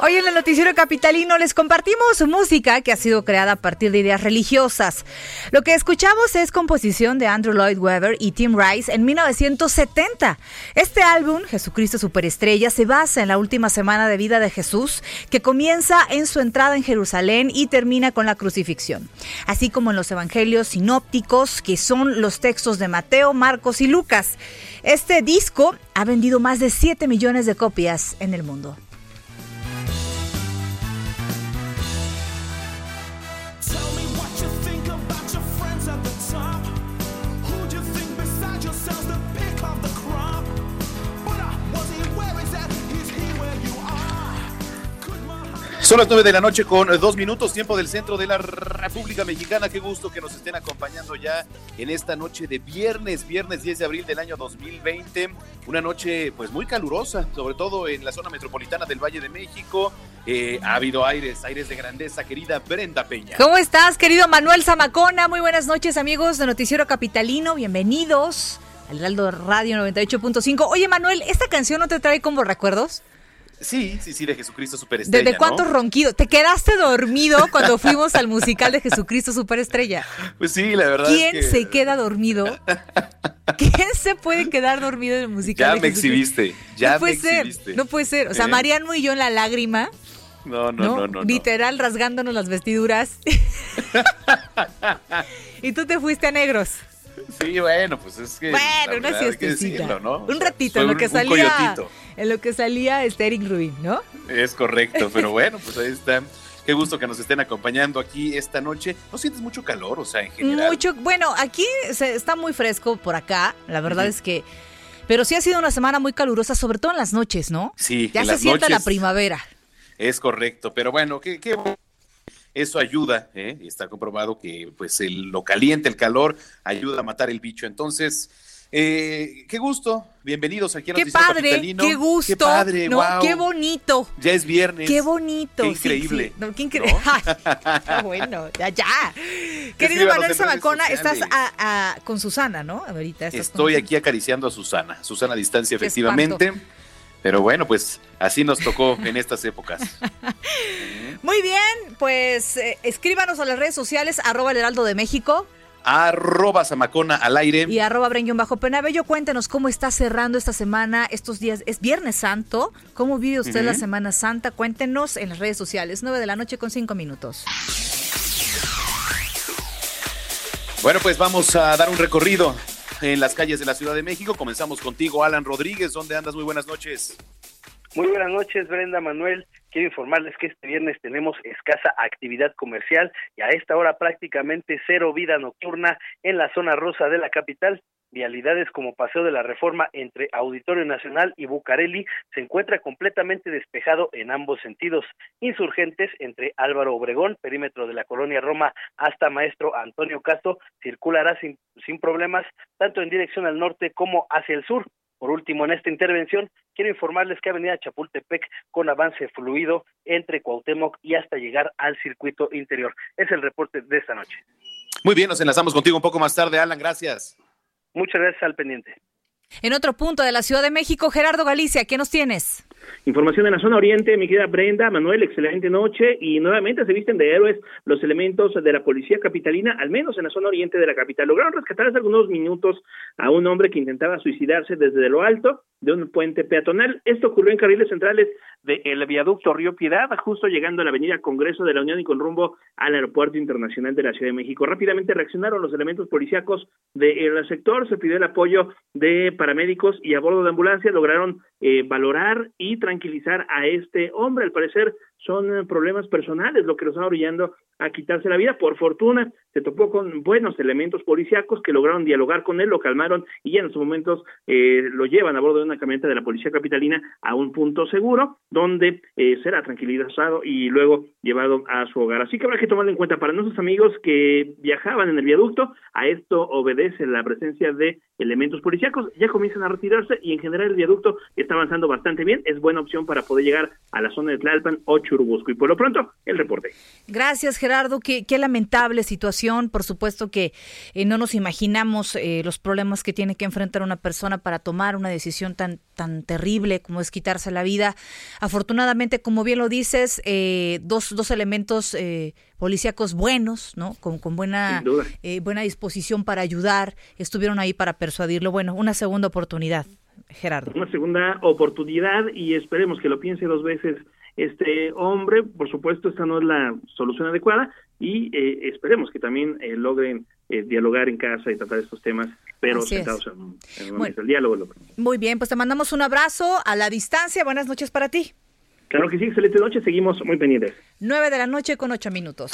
Hoy en el Noticiero Capitalino les compartimos música que ha sido creada a partir de ideas religiosas. Lo que escuchamos es composición de Andrew Lloyd Webber y Tim Rice en 1970. Este álbum, Jesucristo Superestrella, se basa en la última semana de vida de Jesús, que comienza en su entrada en Jerusalén y termina con la crucifixión, así como en los evangelios sinópticos, que son los textos de Mateo, Marcos y Lucas. Este disco ha vendido más de 7 millones de copias en el mundo. Son las nueve de la noche con dos minutos, tiempo del centro de la República Mexicana. Qué gusto que nos estén acompañando ya en esta noche de viernes, viernes 10 de abril del año 2020. Una noche pues muy calurosa, sobre todo en la zona metropolitana del Valle de México. Eh, ha habido aires, aires de grandeza, querida Brenda Peña. ¿Cómo estás, querido Manuel Zamacona? Muy buenas noches, amigos de Noticiero Capitalino. Bienvenidos al Heraldo Radio 98.5. Oye, Manuel, ¿esta canción no te trae como recuerdos? Sí, sí, sí, de Jesucristo Superestrella. ¿Desde cuántos ronquidos? ¿Te quedaste dormido cuando fuimos al musical de Jesucristo Superestrella? Pues sí, la verdad. ¿Quién es que... se queda dormido? ¿Quién se puede quedar dormido en el musical? Ya de me Jesucristo? exhibiste, ya no puede me ser, exhibiste. no puede ser. O sea, ¿Eh? Mariano y yo en la lágrima, No, no, ¿no? no, no. no. Literal rasgándonos las vestiduras. y tú te fuiste a negros. Sí, bueno, pues es que. Bueno, una siestecita. decirlo, ¿no? Un ratito, en lo un- que un salía. coyotito. En lo que salía este Eric Rubin, ¿no? Es correcto, pero bueno, pues ahí está. Qué gusto que nos estén acompañando aquí esta noche. ¿No sientes mucho calor? O sea, en general. Mucho. Bueno, aquí se- está muy fresco por acá. La verdad es que. Pero sí ha sido una semana muy calurosa, sobre todo en las noches, ¿no? Sí, Ya en se las siente la primavera. Es correcto, pero bueno, qué, qué. Eso ayuda, ¿eh? Y está comprobado que pues el, lo caliente, el calor, ayuda a matar el bicho. Entonces, eh, qué gusto. Bienvenidos aquí a Qué padre, Capitalino. qué gusto. Qué padre, ¿no? wow. Qué bonito. Ya es viernes. Qué bonito. Qué sí, increíble. sí. No, qué increíble. Está bueno, ya, ya. Querido Manuel Zamacona, estás a- a- con Susana, ¿no? Ahorita estás Estoy con- aquí acariciando a Susana. Susana a distancia, Qué efectivamente. Pero bueno, pues así nos tocó en estas épocas. Muy bien, pues eh, escríbanos a las redes sociales, arroba el heraldo de México Arroba Zamacona al aire. y arroba Bren bajo Penabello. Cuéntenos cómo está cerrando esta semana, estos días. Es Viernes Santo. ¿Cómo vive usted la. Semana Santa? Cuéntenos en las redes sociales. 9 de la noche con 5 minutos. Bueno, pues vamos a dar un recorrido en las calles de la Ciudad de México. Comenzamos contigo, Alan Rodríguez. ¿Dónde andas? Muy buenas noches. Muy buenas noches, Brenda Manuel. quiero informarles que este viernes tenemos escasa actividad comercial y a esta hora prácticamente cero vida nocturna en la zona rosa de la capital. Vialidades como Paseo de la Reforma entre Auditorio Nacional y Bucareli se encuentra completamente despejado en ambos sentidos. Insurgentes entre Álvaro Obregón, perímetro de la colonia Roma, hasta Maestro Antonio Castro, circulará sin, sin problemas tanto en dirección al norte como hacia el sur. Por último, en esta intervención, quiero informarles que Avenida Chapultepec con avance fluido entre Cuauhtémoc y hasta llegar al circuito interior. Es el reporte de esta noche. Muy bien, nos enlazamos contigo un poco más tarde, Alan, gracias. Muchas gracias al pendiente. En otro punto de la Ciudad de México, Gerardo Galicia, ¿qué nos tienes? Información en la zona oriente, mi querida Brenda, Manuel, excelente noche y nuevamente se visten de héroes los elementos de la policía capitalina, al menos en la zona oriente de la capital. Lograron rescatar hace algunos minutos a un hombre que intentaba suicidarse desde lo alto de un puente peatonal. Esto ocurrió en carriles centrales del viaducto Río Piedad, justo llegando a la avenida Congreso de la Unión y con rumbo al Aeropuerto Internacional de la Ciudad de México. Rápidamente reaccionaron los elementos policíacos del sector, se pidió el apoyo de paramédicos y a bordo de ambulancia lograron eh, valorar y tranquilizar a este hombre. Al parecer son eh, problemas personales lo que los está orillando a quitarse la vida. Por fortuna, se topó con buenos elementos policíacos que lograron dialogar con él, lo calmaron y en estos momentos eh, lo llevan a bordo de una camioneta de la policía capitalina a un punto seguro, donde eh, será tranquilizado y luego llevado a su hogar. Así que habrá que tomarlo en cuenta para nuestros amigos que viajaban en el viaducto. A esto obedece la presencia de elementos policíacos. Ya comienzan a retirarse y en general el viaducto está avanzando bastante bien. Es buena opción para poder llegar a la zona de Tlalpan o Churubusco. Y por lo pronto, el reporte. Gracias, Gerardo. Qué, qué lamentable situación. Por supuesto que eh, no nos imaginamos eh, los problemas que tiene que enfrentar una persona para tomar una decisión tan, tan terrible como es quitarse la vida. Afortunadamente, como bien lo dices, eh, dos, dos elementos eh, policíacos buenos, ¿no? Con, con buena, eh, buena disposición para ayudar, estuvieron ahí para persuadirlo. Bueno, una segunda oportunidad, Gerardo. Una segunda oportunidad y esperemos que lo piense dos veces este hombre. Por supuesto, esta no es la solución adecuada y eh, esperemos que también eh, logren eh, dialogar en casa y tratar estos temas, pero Así es. sentados en, un- en un- Bueno. el diálogo. lo- Muy bien, pues te mandamos un abrazo a la distancia. Buenas noches para ti. Claro que sí, excelente noche, seguimos muy pendientes. Nueve de la noche con ocho minutos.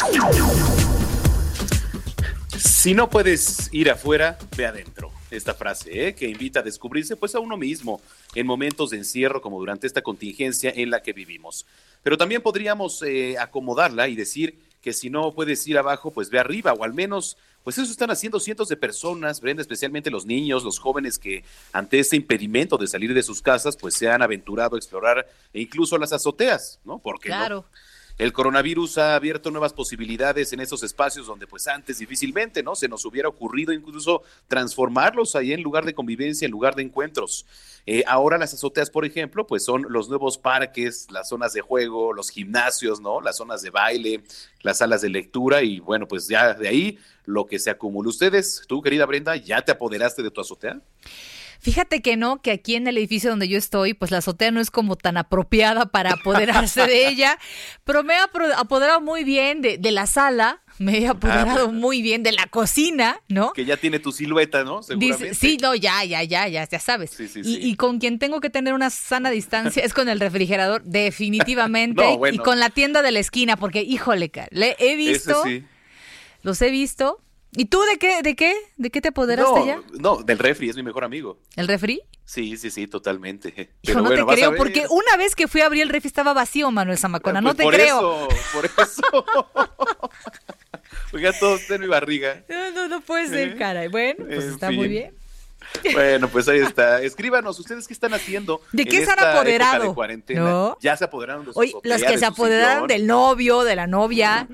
Si no puedes ir afuera, ve adentro. Esta frase, ¿eh? que invita a descubrirse pues a uno mismo en momentos de encierro como durante esta contingencia en la que vivimos. Pero también podríamos eh, acomodarla y decir que si no puedes ir abajo, pues ve arriba, o al menos, pues eso están haciendo cientos de personas, Brenda, especialmente los niños, los jóvenes que ante este impedimento de salir de sus casas, pues se han aventurado a explorar e incluso las azoteas, ¿no? Porque Claro. El coronavirus ha abierto nuevas posibilidades en esos espacios donde pues antes difícilmente, ¿no? Se nos hubiera ocurrido incluso transformarlos ahí en lugar de convivencia, en lugar de encuentros. Eh, ahora las azoteas, por ejemplo, pues son los nuevos parques, las zonas de juego, los gimnasios, ¿no? Las zonas de baile, las salas de lectura y bueno, pues ya de ahí lo que se acumula. Ustedes, tú, querida Brenda, ¿ya te apoderaste de tu azotea? Fíjate que no, que aquí en el edificio donde yo estoy, pues la azotea no es como tan apropiada para apoderarse de ella, pero me he apoderado muy bien de, de la sala, me he apoderado bueno. muy bien de la cocina, ¿no? Que ya tiene tu silueta, ¿no? Seguramente. Dice, sí, no, ya, ya, ya, ya, ya sabes. Sí, sí, y, sí. y con quien tengo que tener una sana distancia es con el refrigerador, definitivamente. No, bueno. Y con la tienda de la esquina, porque, híjole, le he visto, los he visto. ¿Y tú de qué, de qué? ¿De qué te apoderaste No, ya? no, del refri, es mi mejor amigo. ¿El refri? Sí, sí, sí, totalmente. Hijo, Pero no bueno, te creo, porque una vez que fui a abrir el refri estaba vacío, Manuel Zamacona, no Pues te por creo. Eso, por eso. Oiga, todo está en mi barriga. No, no, no puede ser, Eh, caray. Bueno, pues en está muy bien. Bueno, pues ahí está. Escríbanos, ¿ustedes qué están haciendo? ¿De en qué se han esta apoderado? de cuarentena? ¿No? Ya se apoderaron de su Oye, azotea, los que se apoderaron del novio, de la novia,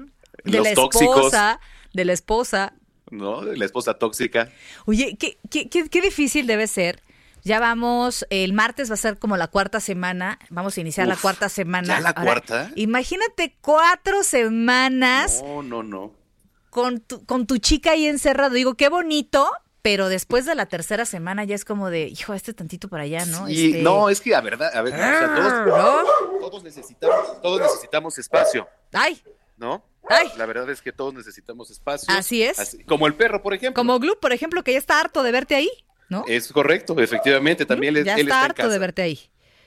de Los la tóxicos. esposa, de la esposa. ¿No? La esposa tóxica. Oye, qué, qué, qué, qué difícil debe ser. Ya vamos, el martes va a ser como la cuarta semana, vamos a iniciar la cuarta semana. ¿ya la cuarta? Imagínate cuatro semanas No, no, no. con, tu, con tu chica ahí encerrado. Digo, qué bonito, pero después de la tercera semana ya es como de, hijo, este tantito para allá, ¿no? Y Este- no, es que a verdad, a ver, o sea, todos, ¿no? todos necesitamos, todos necesitamos espacio, Ay, ¿no? Ay. La verdad es que todos necesitamos espacio. Así es. como el perro, por ejemplo. como Glue, por ejemplo, que ya está harto de verte ahí, ¿no? Es correcto, efectivamente, también él, ya él está está en harto casa. de verte ahí.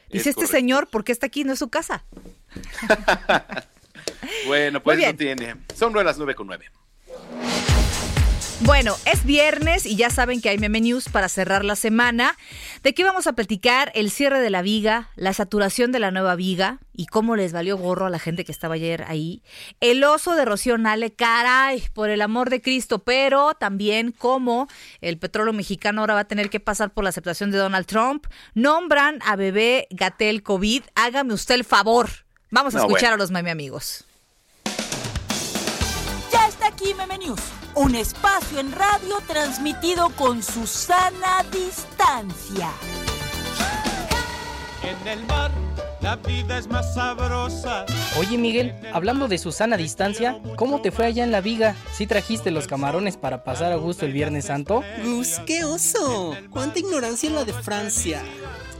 Dice este señor, ¿por qué está aquí? No es su casa. bueno, pues no tiene. Son las nueve con nueve. Bueno, es viernes y ya saben que hay meme news para cerrar la semana. ¿De qué vamos a platicar? El cierre de la viga, la saturación de la nueva viga y cómo les valió gorro a la gente que estaba ayer ahí. El oso de Rocío Nale, caray, por el amor de Cristo, pero también cómo el petróleo mexicano ahora va a tener que pasar por la aceptación de Donald Trump. Nombran a bebé Gatel COVID. Hágame usted el favor. Vamos a escuchar a los meme amigos. Ya está aquí Meme News un espacio en radio transmitido con Susana Distancia. En el mar la vida es más sabrosa. Oye Miguel, hablando de Susana Distancia, ¿cómo te fue allá en la viga? ¿Sí trajiste los camarones para pasar a gusto el Viernes Santo? Gus, qué oso. Cuánta ignorancia en la de Francia.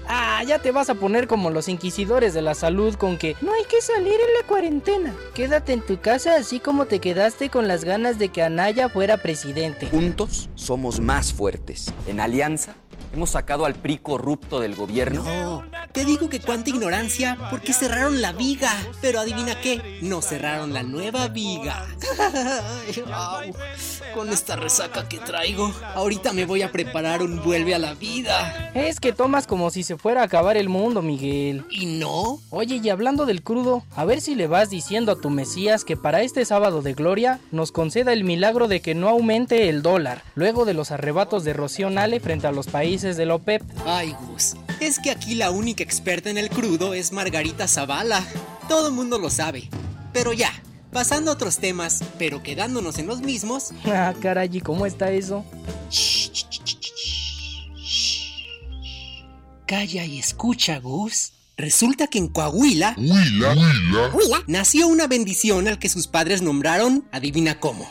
Ah, ya te vas a poner como los inquisidores de la salud con que no hay que salir en la cuarentena. Quédate en tu casa así como te quedaste con las ganas de que Anaya fuera presidente. Juntos somos más fuertes. En alianza Hemos sacado al PRI corrupto del gobierno. No, te digo que cuánta ignorancia, porque cerraron la viga. Pero adivina qué, no cerraron la nueva viga. Con esta resaca que traigo, ahorita me voy a preparar un vuelve a la vida. Es que tomas como si se fuera a acabar el mundo, Miguel. ¿Y no? Oye, y hablando del crudo, a ver si le vas diciendo a tu Mesías que para este sábado de gloria nos conceda el milagro de que no aumente el dólar, luego de los arrebatos de Rocío Nale frente a los países de la OPEP. Ay, Gus, es que aquí la única experta en el crudo es Margarita Zavala. Todo el mundo lo sabe. Pero ya, pasando a otros temas, pero quedándonos en los mismos. Ah, caray, ¿cómo está eso? Calla y escucha, Gus. Resulta que en Coahuila, nació una bendición al que sus padres nombraron, adivina cómo.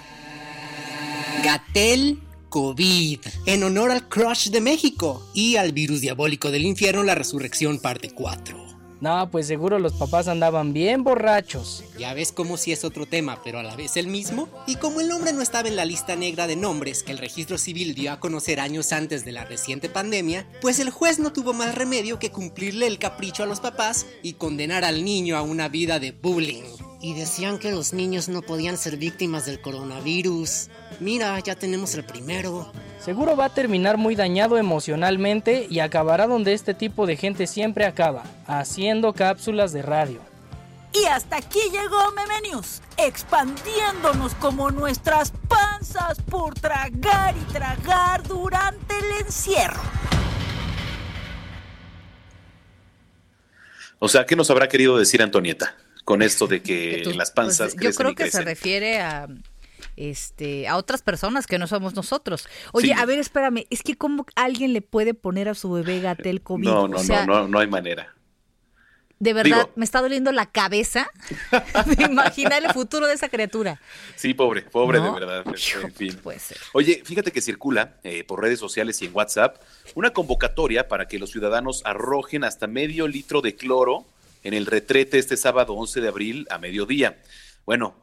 Gatel COVID, en honor al Crush de México y al virus diabólico del infierno, la resurrección parte 4. No, pues seguro los papás andaban bien borrachos. Ya ves cómo si es otro tema, pero a la vez el mismo. Y como el nombre no estaba en la lista negra de nombres que el registro civil dio a conocer años antes de la reciente pandemia, pues el juez no tuvo más remedio que cumplirle el capricho a los papás y condenar al niño a una vida de bullying. Y decían que los niños no podían ser víctimas del coronavirus. Mira, ya tenemos el primero. Seguro va a terminar muy dañado emocionalmente y acabará donde este tipo de gente siempre acaba, haciendo cápsulas de radio. Y hasta aquí llegó Memenius, expandiéndonos como nuestras panzas por tragar y tragar durante el encierro. O sea, ¿qué nos habrá querido decir Antonieta? Con esto de que, las pues, panzas Yo creo que se refiere a este a otras personas que no somos nosotros. Oye, a ver, espérame, es que cómo alguien le puede poner a su bebé Gatel COVID? No, no, no, no, no hay manera. De verdad, me está doliendo la cabeza de imaginar el futuro de esa criatura. Sí, pobre, pobre de verdad. En fin. Puede ser. Oye, fíjate que circula eh, por redes sociales y en WhatsApp una convocatoria para que los ciudadanos arrojen hasta medio litro de cloro en el retrete este sábado 11 de abril a mediodía. Bueno,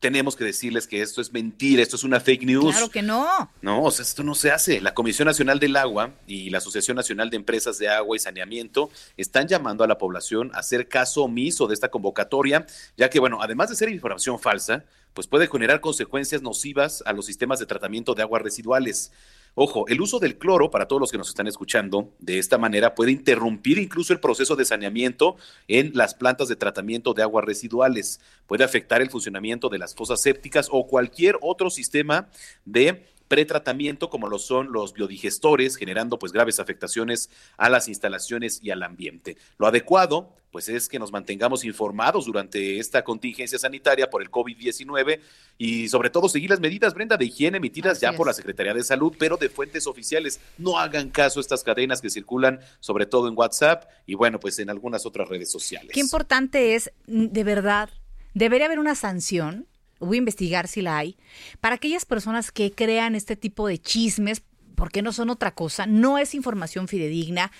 tenemos que decirles que esto es mentira, esto es una fake news. Claro que no. No, o sea, esto no se hace. La Comisión Nacional del Agua y la Asociación Nacional de Empresas de Agua y Saneamiento están llamando a la población a hacer caso omiso de esta convocatoria, ya que, bueno, además de ser información falsa, pues puede generar consecuencias nocivas a los sistemas de tratamiento de aguas residuales. Ojo, el uso del cloro, para todos los que nos están escuchando, de esta manera puede interrumpir incluso el proceso de saneamiento en las plantas de tratamiento de aguas residuales. Puede afectar el funcionamiento de las fosas sépticas o cualquier otro sistema de pretratamiento como lo son los biodigestores, generando pues graves afectaciones a las instalaciones y al ambiente. Lo adecuado pues es que nos mantengamos informados durante esta contingencia sanitaria por el COVID-19 y sobre todo seguir las medidas, Brenda, de higiene emitidas ya por la Secretaría de Salud, pero de fuentes oficiales. No hagan caso a estas cadenas que circulan sobre todo en WhatsApp y bueno, pues en algunas otras redes sociales. Qué importante es, de verdad, debería haber una sanción voy a investigar si la hay, para aquellas personas que crean este tipo de chismes, porque no son otra cosa, no es información fidedigna.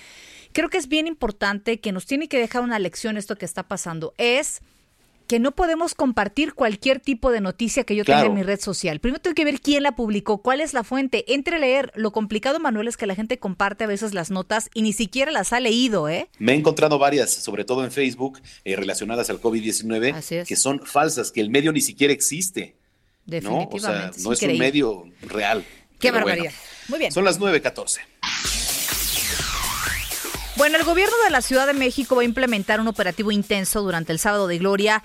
Creo que es bien importante que nos tiene que dejar una lección esto que está pasando. Es que no podemos compartir cualquier tipo de noticia que yo tenga en mi red social. Primero tengo que ver quién la publicó, cuál es la fuente. Entre leer. Lo complicado, Manuel, es que la gente comparte a veces las notas y ni siquiera las ha leído, ¿eh? Me he encontrado varias, sobre todo en Facebook, eh, relacionadas al COVID-19, que son falsas, que el medio ni siquiera existe. Definitivamente. ¿no? O sea, no es un medio real. Qué barbaridad. Muy bien. Son las 9.14. Bueno, el gobierno de la Ciudad de México va a implementar un operativo intenso durante el sábado de Gloria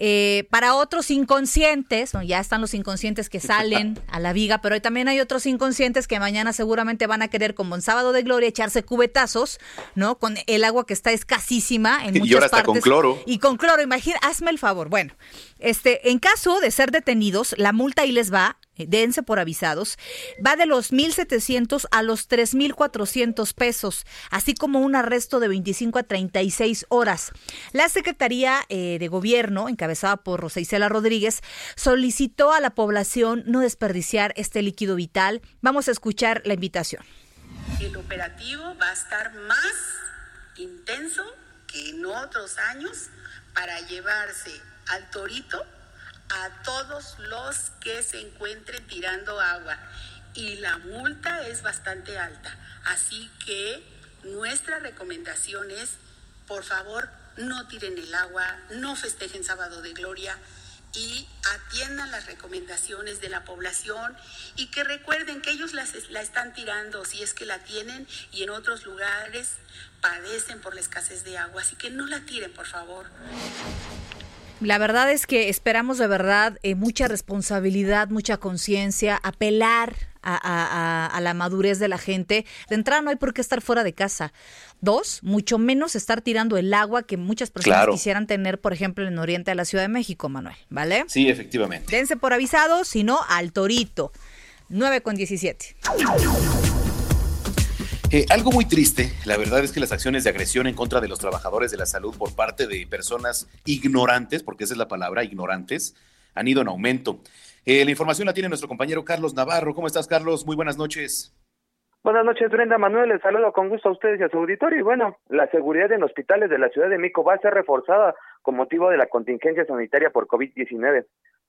eh, para otros inconscientes. ya están los inconscientes que salen a la viga, pero también hay otros inconscientes que mañana seguramente van a querer, como en sábado de Gloria, echarse cubetazos, ¿no? Con el agua que está escasísima en muchas y ahora partes. con cloro. Y con cloro, imagina, hazme el favor. Bueno, este, en caso de ser detenidos, la multa ahí les va dense por avisados, va de los 1.700 a los 3.400 pesos, así como un arresto de 25 a 36 horas. La Secretaría eh, de Gobierno, encabezada por Rosa Rodríguez, solicitó a la población no desperdiciar este líquido vital. Vamos a escuchar la invitación. El operativo va a estar más intenso que en otros años para llevarse al torito a todos los que se encuentren tirando agua y la multa es bastante alta. Así que nuestra recomendación es, por favor, no tiren el agua, no festejen sábado de gloria y atiendan las recomendaciones de la población y que recuerden que ellos la están tirando si es que la tienen y en otros lugares padecen por la escasez de agua. Así que no la tiren, por favor. La verdad es que esperamos de verdad eh, mucha responsabilidad, mucha conciencia, apelar a, la madurez de la gente. De entrada no hay por qué estar fuera de casa. Dos, mucho menos estar tirando el agua que muchas personas quisieran tener, por ejemplo, en Oriente de la Ciudad de México, Manuel. ¿Vale? Sí, efectivamente. Dense por avisado, si no, al torito. 9 con 17. Eh, algo muy triste, la verdad es que las acciones de agresión en contra de los trabajadores de la salud por parte de personas ignorantes, porque esa es la palabra, ignorantes, han ido en aumento. Eh, la información la tiene nuestro compañero Carlos Navarro. ¿Cómo estás, Carlos? Muy buenas noches. Buenas noches, Brenda Manuel. Les saludo con gusto a ustedes y a su auditorio. Y bueno, la seguridad en hospitales de la Ciudad de Mico va a ser reforzada con motivo de la contingencia sanitaria por COVID-19.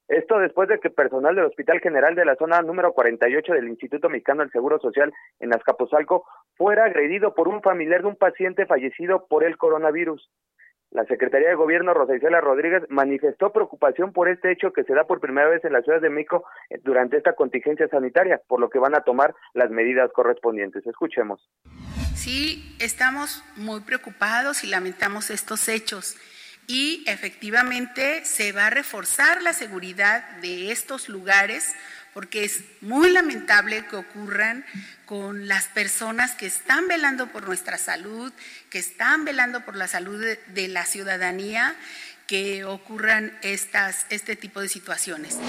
Esto después de que personal del Hospital General de la zona número 48 del Instituto Mexicano del Seguro Social en Azcapotzalco fuera agredido por un familiar de un paciente fallecido por el coronavirus. La Secretaría de Gobierno, Rosa Isela Rodríguez, manifestó preocupación por este hecho que se da por primera vez en la Ciudad de México eh, durante esta contingencia sanitaria, por lo que van a tomar las medidas correspondientes. Escuchemos. Sí, estamos muy preocupados y lamentamos estos hechos y efectivamente se va a reforzar la seguridad de estos lugares porque es muy lamentable que ocurran con las personas que están velando por nuestra salud, que están velando por la salud de, la ciudadanía, que ocurran estas, este tipo de situaciones.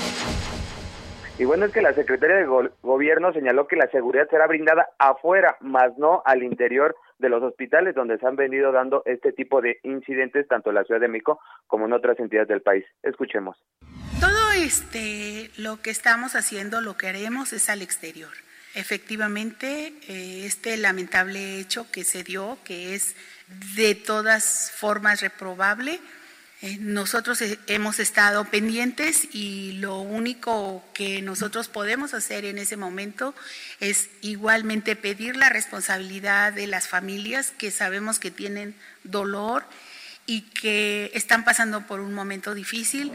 Y bueno, es que la Secretaría de Gobierno señaló que la seguridad será brindada afuera, más no al interior de los hospitales donde se han venido dando este tipo de incidentes tanto en la Ciudad de México como en otras entidades del país. Escuchemos. Todo este lo que estamos haciendo, lo que haremos es al exterior. Efectivamente, eh, este lamentable hecho que se dio, que es de todas formas reprobable, nosotros hemos estado pendientes y lo único que nosotros podemos hacer en ese momento es igualmente pedir la responsabilidad de las familias que sabemos que tienen dolor y que están pasando por un momento difícil.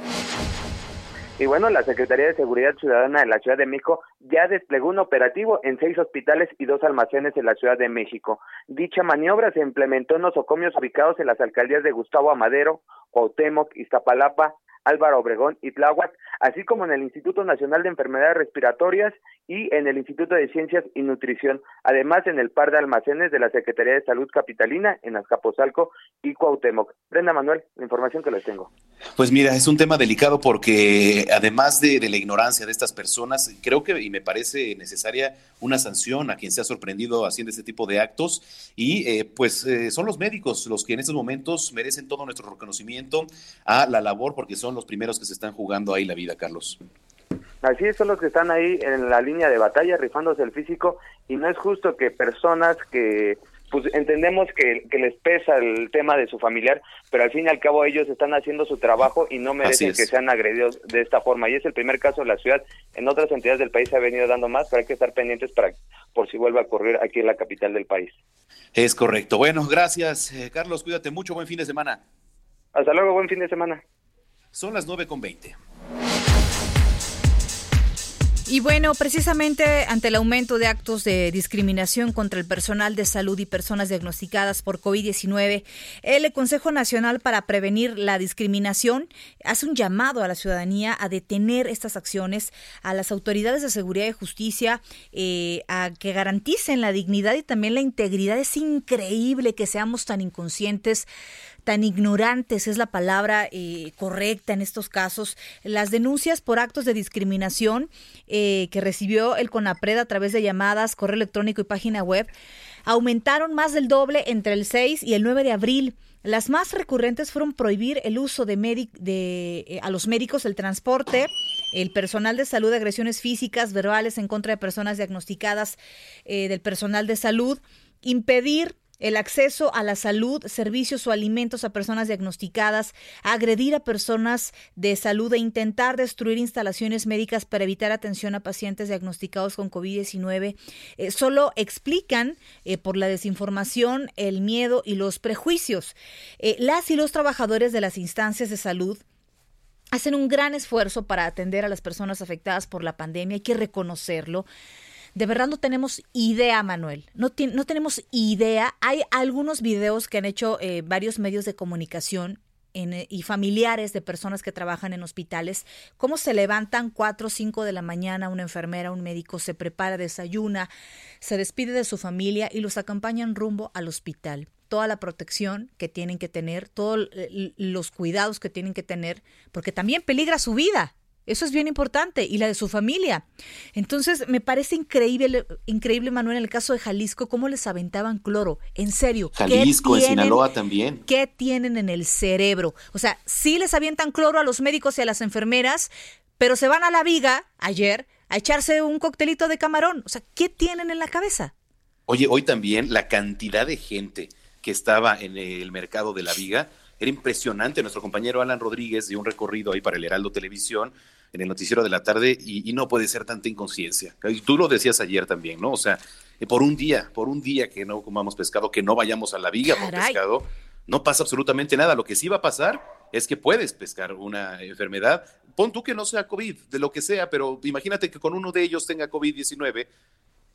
Y bueno, la Secretaría de Seguridad Ciudadana de la Ciudad de México ya desplegó un operativo en seis hospitales y dos almacenes en la Ciudad de México. Dicha maniobra se implementó en nosocomios ubicados en las alcaldías de Gustavo Amadero, Cuauhtémoc, Iztapalapa, Álvaro Obregón y Tláhuac, así como en el Instituto Nacional de Enfermedades Respiratorias y en el Instituto de Ciencias y Nutrición, además en el par de almacenes de la Secretaría de Salud Capitalina en Azcapotzalco y Cuauhtémoc. Brenda Manuel, la información que les tengo. Pues mira, es un tema delicado porque además de, la ignorancia de estas personas, creo que y me parece necesaria una sanción a quien se ha sorprendido haciendo este tipo de actos y eh, pues eh, son los médicos los que en estos momentos merecen todo nuestro reconocimiento a la labor porque son los primeros que se están jugando ahí la vida, Carlos. Así es, son los que están ahí en la línea de batalla rifándose el físico y no es justo que personas que pues entendemos que, les pesa el tema de su familiar, pero al fin y al cabo ellos están haciendo su trabajo y no merecen que sean agredidos de esta forma. Y es el primer caso de la ciudad. En otras entidades del país se ha venido dando más, pero hay que estar pendientes para por si vuelve a ocurrir aquí en la capital del país. Es correcto. Bueno, gracias, eh, Carlos. Cuídate mucho. Buen fin de semana. Hasta luego. Buen fin de semana. Son las nueve con veinte. Y bueno, precisamente ante el aumento de actos de discriminación contra el personal de salud y personas diagnosticadas por COVID-19, el Consejo Nacional para Prevenir la Discriminación hace un llamado a la ciudadanía a detener estas acciones, a las autoridades de seguridad y justicia eh, a que garanticen la dignidad y también la integridad. Es increíble que seamos tan inconscientes tan ignorantes es la palabra eh, correcta en estos casos. Las denuncias por actos de discriminación eh, que recibió el CONAPRED a través de llamadas, correo electrónico y página web aumentaron más del doble entre el 6 y el 9 de abril. Las más recurrentes fueron prohibir el uso de, de eh, a los médicos el transporte, el personal de salud, agresiones físicas, verbales en contra de personas diagnosticadas del personal de salud, impedir el acceso a la salud, servicios o alimentos a personas diagnosticadas, agredir a personas de salud e intentar destruir instalaciones médicas para evitar atención a pacientes diagnosticados con COVID-19, eh, solo explican eh, por la desinformación, el miedo y los prejuicios. Eh, las y los trabajadores de las instancias de salud hacen un gran esfuerzo para atender a las personas afectadas por la pandemia, hay que reconocerlo. De verdad no tenemos idea, Manuel. No, no tenemos idea. Hay algunos videos que han hecho eh, varios medios de comunicación eh, y familiares de personas que trabajan en hospitales, cómo se levantan 4 o 5 de la mañana una enfermera, un médico, se prepara, desayuna, se despide de su familia y los acompañan rumbo al hospital. Toda la protección que tienen que tener, todos los cuidados que tienen que tener, porque también peligra su vida. Eso es bien importante y la de su familia. Entonces, me parece increíble, increíble, Manuel, en el caso de Jalisco, cómo les aventaban cloro. En serio. Jalisco, en Sinaloa también. ¿Qué tienen en el cerebro? O sea, sí les avientan cloro a los médicos y a las enfermeras, pero se van a la viga ayer a echarse un coctelito de camarón. O sea, ¿qué tienen en la cabeza? Oye, hoy también la cantidad de gente que estaba en el mercado de la viga era impresionante. Nuestro compañero Alan Rodríguez dio un recorrido ahí para el Heraldo Televisión en el noticiero de la tarde y, no puede ser tanta inconsciencia. Tú lo decías ayer también, ¿no? O sea, eh, por un día, por un día que no comamos pescado, que no vayamos a la viga por pescado, no pasa absolutamente nada. Lo que sí va a pasar es que puedes pescar una enfermedad. Pon tú que no sea COVID, de lo que sea, pero imagínate que con uno de ellos tenga COVID-19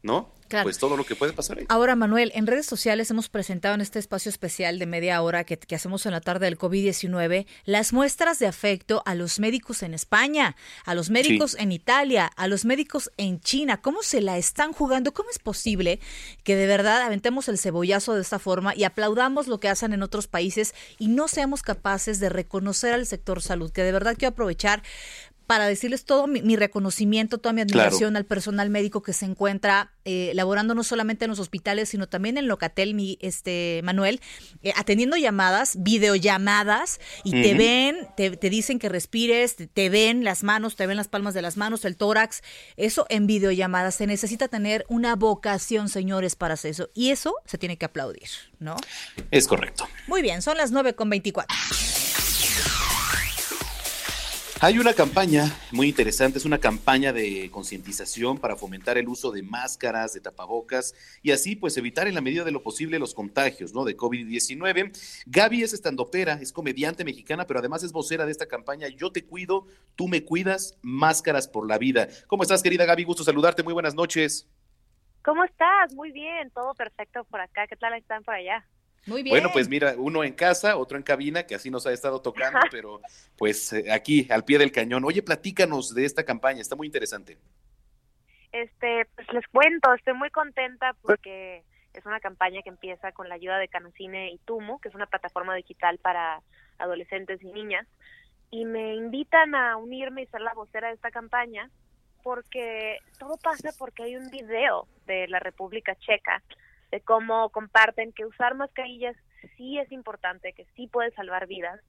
¿no? Pues todo lo que puede pasar ahí. Ahora, Manuel, en redes sociales hemos presentado en este espacio especial de media hora que, hacemos en la tarde del COVID-19 las muestras de afecto a los médicos en España, a los médicos en Italia, a los médicos en China. ¿Cómo se la están jugando? ¿Cómo es posible que de verdad aventemos el cebollazo de esta forma y aplaudamos lo que hacen en otros países y no seamos capaces de reconocer al sector salud? Que de verdad quiero aprovechar para decirles todo mi, reconocimiento, toda mi admiración al personal médico que se encuentra eh, laborando no solamente en los hospitales, sino también en Locatel, mi este Manuel, eh, atendiendo llamadas, videollamadas, y te ven, te, dicen que respires, te, ven las manos, te ven las palmas de las manos, el tórax, eso en videollamadas. Se necesita tener una vocación, señores, para hacer eso. Y eso se tiene que aplaudir, ¿no? Es correcto. Muy bien, son las 9 con 24. Hay una campaña muy interesante, es una campaña de concientización para fomentar el uso de máscaras, de tapabocas y así pues evitar en la medida de lo posible los contagios, ¿no? De COVID-19. Gaby es estandopera, es comediante mexicana, pero además es vocera de esta campaña Yo te cuido, tú me cuidas, máscaras por la vida. ¿Cómo estás, querida Gaby? Gusto saludarte, muy buenas noches. ¿Cómo estás? Muy bien, todo perfecto por acá. ¿Qué tal están por allá? Muy bien. Bueno, pues mira, uno en casa, otro en cabina, que así nos ha estado tocando, pero pues eh, aquí, al pie del cañón. Oye, platícanos de esta campaña, está muy interesante. Este, pues les cuento, estoy muy contenta porque es una campaña que empieza con la ayuda de Canocine y Tumo, que es una plataforma digital para adolescentes y niñas, y me invitan a unirme y ser la vocera de esta campaña porque todo pasa porque hay un video de la República Checa de cómo comparten que usar mascarillas sí es importante, que sí puede salvar vidas,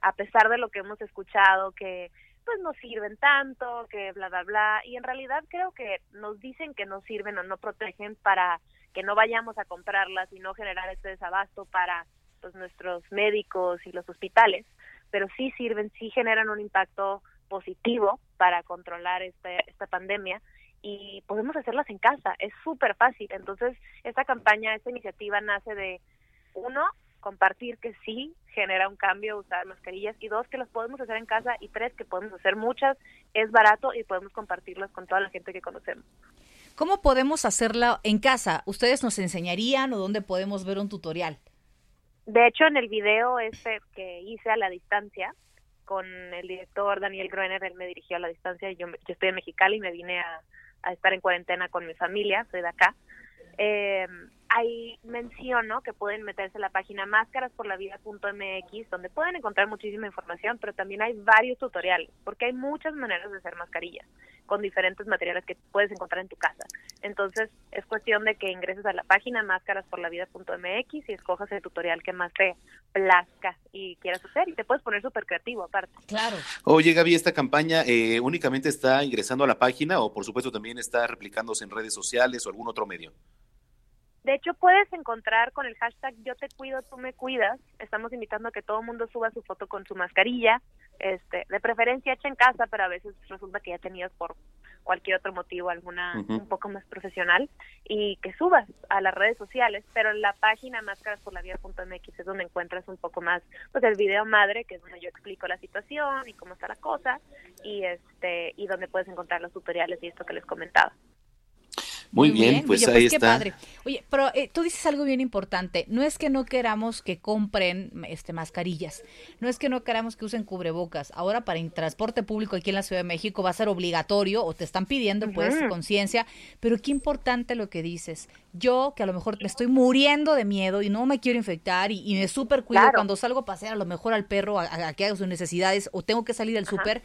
a pesar de lo que hemos escuchado, que pues no sirven tanto, que bla, bla, bla, y en realidad creo que nos dicen que no sirven o no protegen para que no vayamos a comprarlas y no generar este desabasto para pues, nuestros médicos y los hospitales, pero sí sirven, sí generan un impacto positivo para controlar este, esta pandemia y podemos hacerlas en casa, es súper fácil. Entonces, esta campaña, esta iniciativa nace de, uno, compartir que sí genera un cambio usar mascarillas y dos, que las podemos hacer en casa y tres, que podemos hacer muchas, es barato y podemos compartirlas con toda la gente que conocemos. ¿Cómo podemos hacerla en casa? ¿Ustedes nos enseñarían o dónde podemos ver un tutorial? De hecho, en el video este que hice a la distancia, con el director Daniel Gruener, él me dirigió a la distancia, yo, yo estoy en Mexicali y me vine a, a estar en cuarentena con mi familia, soy de acá. Eh, ahí menciono que pueden meterse a la página máscarasporlavida.mx donde pueden encontrar muchísima información, pero también hay varios tutoriales, porque hay muchas maneras de hacer mascarillas con diferentes materiales que puedes encontrar en tu casa. Entonces, es cuestión de que ingreses a la página máscarasporlavida.mx y escojas el tutorial que más te plazca y quieras hacer y te puedes poner súper creativo aparte. Claro. Oye, Gaby, esta campaña eh, únicamente está ingresando a la página o por supuesto también está replicándose en redes sociales o algún otro medio. De hecho, puedes encontrar con el hashtag Yo te cuido, tú me cuidas. Estamos invitando a que todo el mundo suba su foto con su mascarilla, este, de preferencia hecha en casa, pero a veces resulta que ya tenías por cualquier otro motivo alguna un poco más profesional y que subas a las redes sociales, pero en la página máscarasporlavida.mx es donde encuentras un poco más pues el video madre, que es donde yo explico la situación y cómo está la cosa y este y donde puedes encontrar los tutoriales y esto que les comentaba. Muy, bien, pues Oye, ahí qué está. padre. Oye, pero eh, tú dices algo bien importante. No es que no queramos que compren este mascarillas. No es que no queramos que usen cubrebocas. Ahora para el transporte público aquí en la Ciudad de México va a ser obligatorio o te están pidiendo pues conciencia. Pero qué importante lo que dices. Yo que a lo mejor me estoy muriendo de miedo y no me quiero infectar y, y me súper cuido Claro. cuando salgo a pasear a lo mejor al perro a, a- a que haga sus necesidades o tengo que salir del súper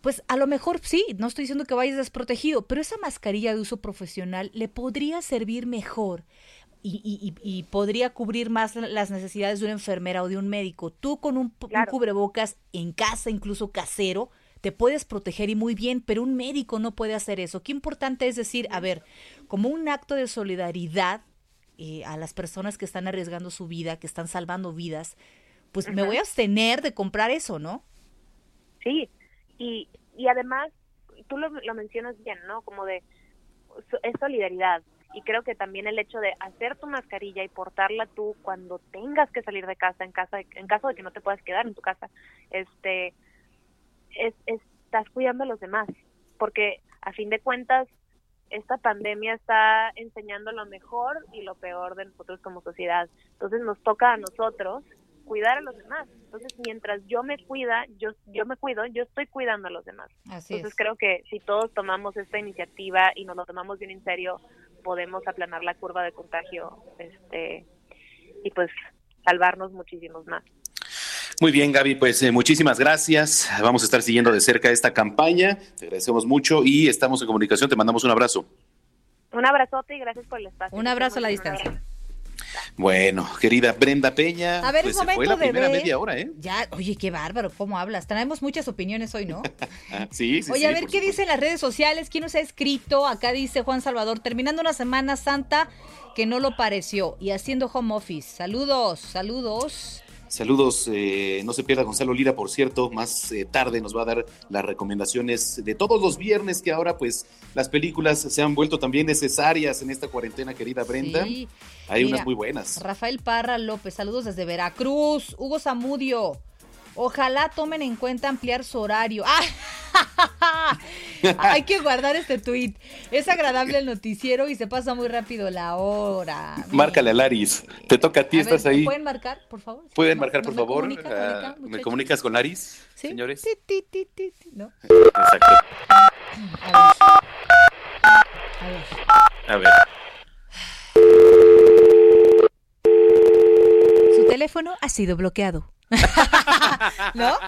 pues a lo mejor sí, no estoy diciendo que vayas desprotegido, pero esa mascarilla de uso profesional le podría servir mejor y, y- y- y podría cubrir más las necesidades de una enfermera o de un médico. Tú con un, un cubrebocas en casa, incluso casero, te puedes proteger y muy bien, pero un médico no puede hacer eso. Qué importante es decir, a ver, como un acto de solidaridad eh, a las personas que están arriesgando su vida, que están salvando vidas, pues me voy a abstener de comprar eso, ¿no? Sí, y, y además, tú lo, lo mencionas bien, ¿no? Como de, es solidaridad. Y creo que también el hecho de hacer tu mascarilla y portarla tú cuando tengas que salir de casa, en casa, en caso de que no te puedas quedar en tu casa, este, es, es- estás cuidando a los demás. Porque a fin de cuentas, esta pandemia está enseñando lo mejor y lo peor de nosotros como sociedad. Entonces nos toca a nosotros cuidar a los demás. Entonces, mientras yo me cuida, yo yo me cuido, yo estoy cuidando a los demás. Así Entonces, es. creo que si todos tomamos esta iniciativa y nos lo tomamos bien en serio, podemos aplanar la curva de contagio este y pues salvarnos muchísimos más. Muy bien, Gaby, pues eh, muchísimas gracias. Vamos a estar siguiendo de cerca esta campaña. Te agradecemos mucho y estamos en comunicación. Te mandamos un abrazo. Un abrazote y gracias por el espacio. Un abrazo a la distancia. Bueno, querida Brenda Peña, A ver, pues se fue la primera ver. media hora, ¿eh? Ya, oye, qué bárbaro, ¿cómo hablas? Tenemos muchas opiniones hoy, ¿no? Sí, sí, Oye, sí, a ver qué dicen las redes sociales, quién nos ha escrito. Acá dice Juan Salvador, terminando una Semana Santa que no lo pareció y haciendo home office. Saludos, saludos. Saludos, eh, no se pierda Gonzalo Lira, por cierto, más eh, tarde nos va a dar las recomendaciones de todos los viernes que ahora pues las películas se han vuelto también necesarias en esta cuarentena, querida Brenda. Sí. Hay Mira, unas muy buenas. Rafael Parra López, saludos desde Veracruz. Hugo Zamudio, ojalá tomen en cuenta ampliar su horario. ¡Ah! Hay que guardar este tuit. Es agradable el noticiero y se pasa muy rápido la hora. Márcale a Laris, te toca a ti, A ver, estás ahí. ¿Pueden marcar, por favor? Pueden ¿No- marcar, no por me favor. comunica, Ah, comunica, ¿Me comunicas con Laris, Sí. señores? Ti, ti, ti, ¿no? Exacto. A ver. A ver. Su teléfono ha sido bloqueado. ¿no?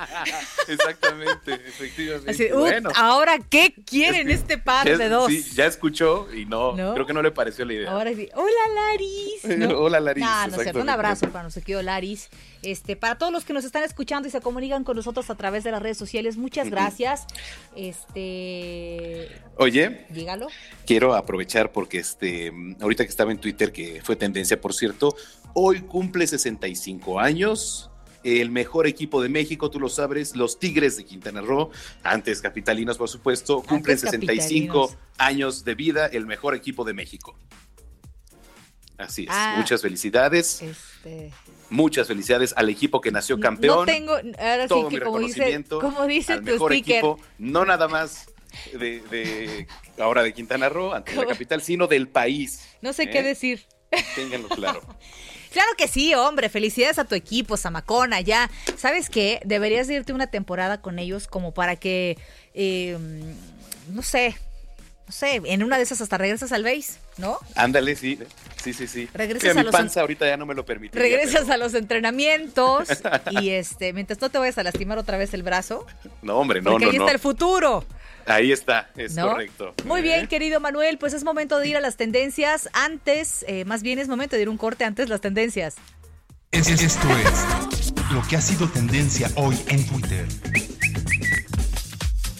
Exactamente, efectivamente. Así, "Ut, ahora, ¿qué quieren este par Ya- de dos? sí, ya escuchó y no, ¿No? creo que no le pareció la idea. Ahora sí, hola Laris. ¿no? Hola, Laris, Nah, no cierto. Un abrazo para nuestro querido Laris. Este, para todos los que nos están escuchando y se comunican con nosotros a través de las redes sociales, muchas gracias. Este, Oye, dígalo. quiero aprovechar porque este, ahorita que estaba en Twitter, que fue tendencia, por cierto, hoy cumple 65 años. El mejor equipo de México, tú lo sabes, los Tigres de Quintana Roo, antes capitalinos, por supuesto, cumplen Antes 65 capitalinos. años de vida, el mejor equipo de México. Así es, Ah. muchas felicidades, Este, muchas felicidades al equipo que nació campeón. No tengo, ahora sí todo que mi como dice, reconocimiento como dice al tu mejor sticker. equipo, no nada más de, de ahora de Quintana Roo, ante la ¿Cómo? capital, sino del país. No sé ¿eh? qué decir. Ténganlo claro. Claro que sí, hombre. Felicidades a tu equipo, Zamacona. Ya, ¿sabes qué? Deberías de irte una temporada con ellos como para que, eh, no sé, no sé, en una de esas hasta regresas al base, ¿no? Ándale, sí, sí, sí, sí. Regresas Mira, a mi los- panza ahorita ya no me lo permite. Regresas a los entrenamientos y este, mientras no te vayas a lastimar otra vez el brazo, No, hombre, no, porque no, ahí no. está el futuro. Ahí está, es ¿No? correcto. Muy bien, querido Manuel, pues es momento de ir a las tendencias. Antes, eh, más bien es momento de ir un corte antes las tendencias. Es- Esto es lo que ha sido tendencia hoy en Twitter.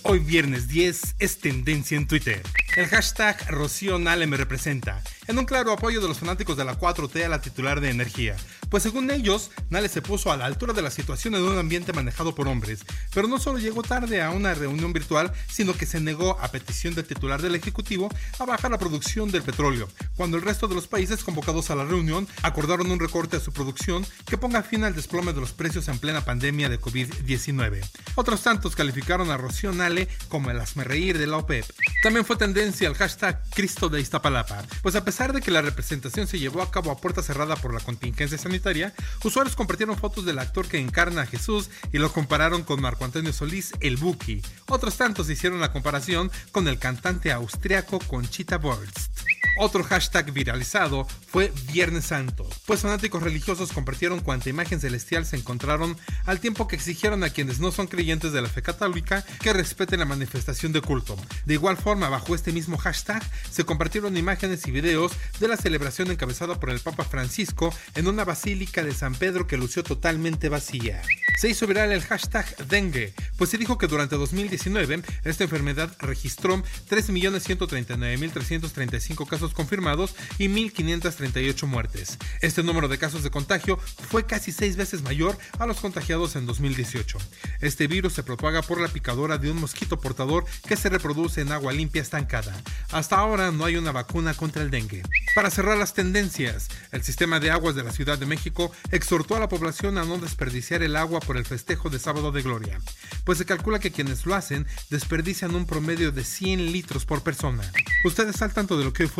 Hoy viernes 10 es tendencia en Twitter. El hashtag Rocío Nale me representa, en un claro apoyo de los fanáticos de la 4T a la titular de energía. Pues según ellos, Nale se puso a la altura de la situación en un ambiente manejado por hombres, pero no solo llegó tarde a una reunión virtual, sino que se negó a petición del titular del Ejecutivo a bajar la producción del petróleo, cuando el resto de los países convocados a la reunión acordaron un recorte a su producción que ponga fin al desplome de los precios en plena pandemia de COVID-19. Otros tantos calificaron a Rocío Nale como el reír de la OPEP. También fue tendencia el hashtag Cristo de Iztapalapa, pues a de que la representación se llevó a cabo a puerta cerrada por la contingencia sanitaria, usuarios compartieron fotos del actor que encarna a Jesús y lo compararon con Marco Antonio Solís, el Buki. Otros tantos hicieron la comparación con el cantante austriaco Conchita Wurst. Otro hashtag viralizado fue Viernes Santo, pues fanáticos religiosos compartieron cuanta imagen celestial se encontraron al tiempo que exigieron a quienes no son creyentes de la fe católica que respeten la manifestación de culto. De igual forma, bajo este mismo hashtag se compartieron imágenes y videos de la celebración encabezada por el Papa Francisco en una basílica de San Pedro que lució totalmente vacía. Se hizo viral el hashtag dengue, pues se dijo que durante 2019 esta enfermedad registró 3.139.335 casos confirmados y 1.538 muertes. Este número de casos de contagio fue casi seis veces mayor a los contagiados en 2018. Este virus se propaga por la picadura de un mosquito portador que se reproduce en agua limpia estancada. Hasta ahora no hay una vacuna contra el dengue. Para cerrar las tendencias, el sistema de aguas de la Ciudad de México exhortó a la población a no desperdiciar el agua por el festejo de Sábado de Gloria, pues se calcula que quienes lo hacen desperdician un promedio de 100 litros por persona. Ustedes al tanto de lo que hoy fue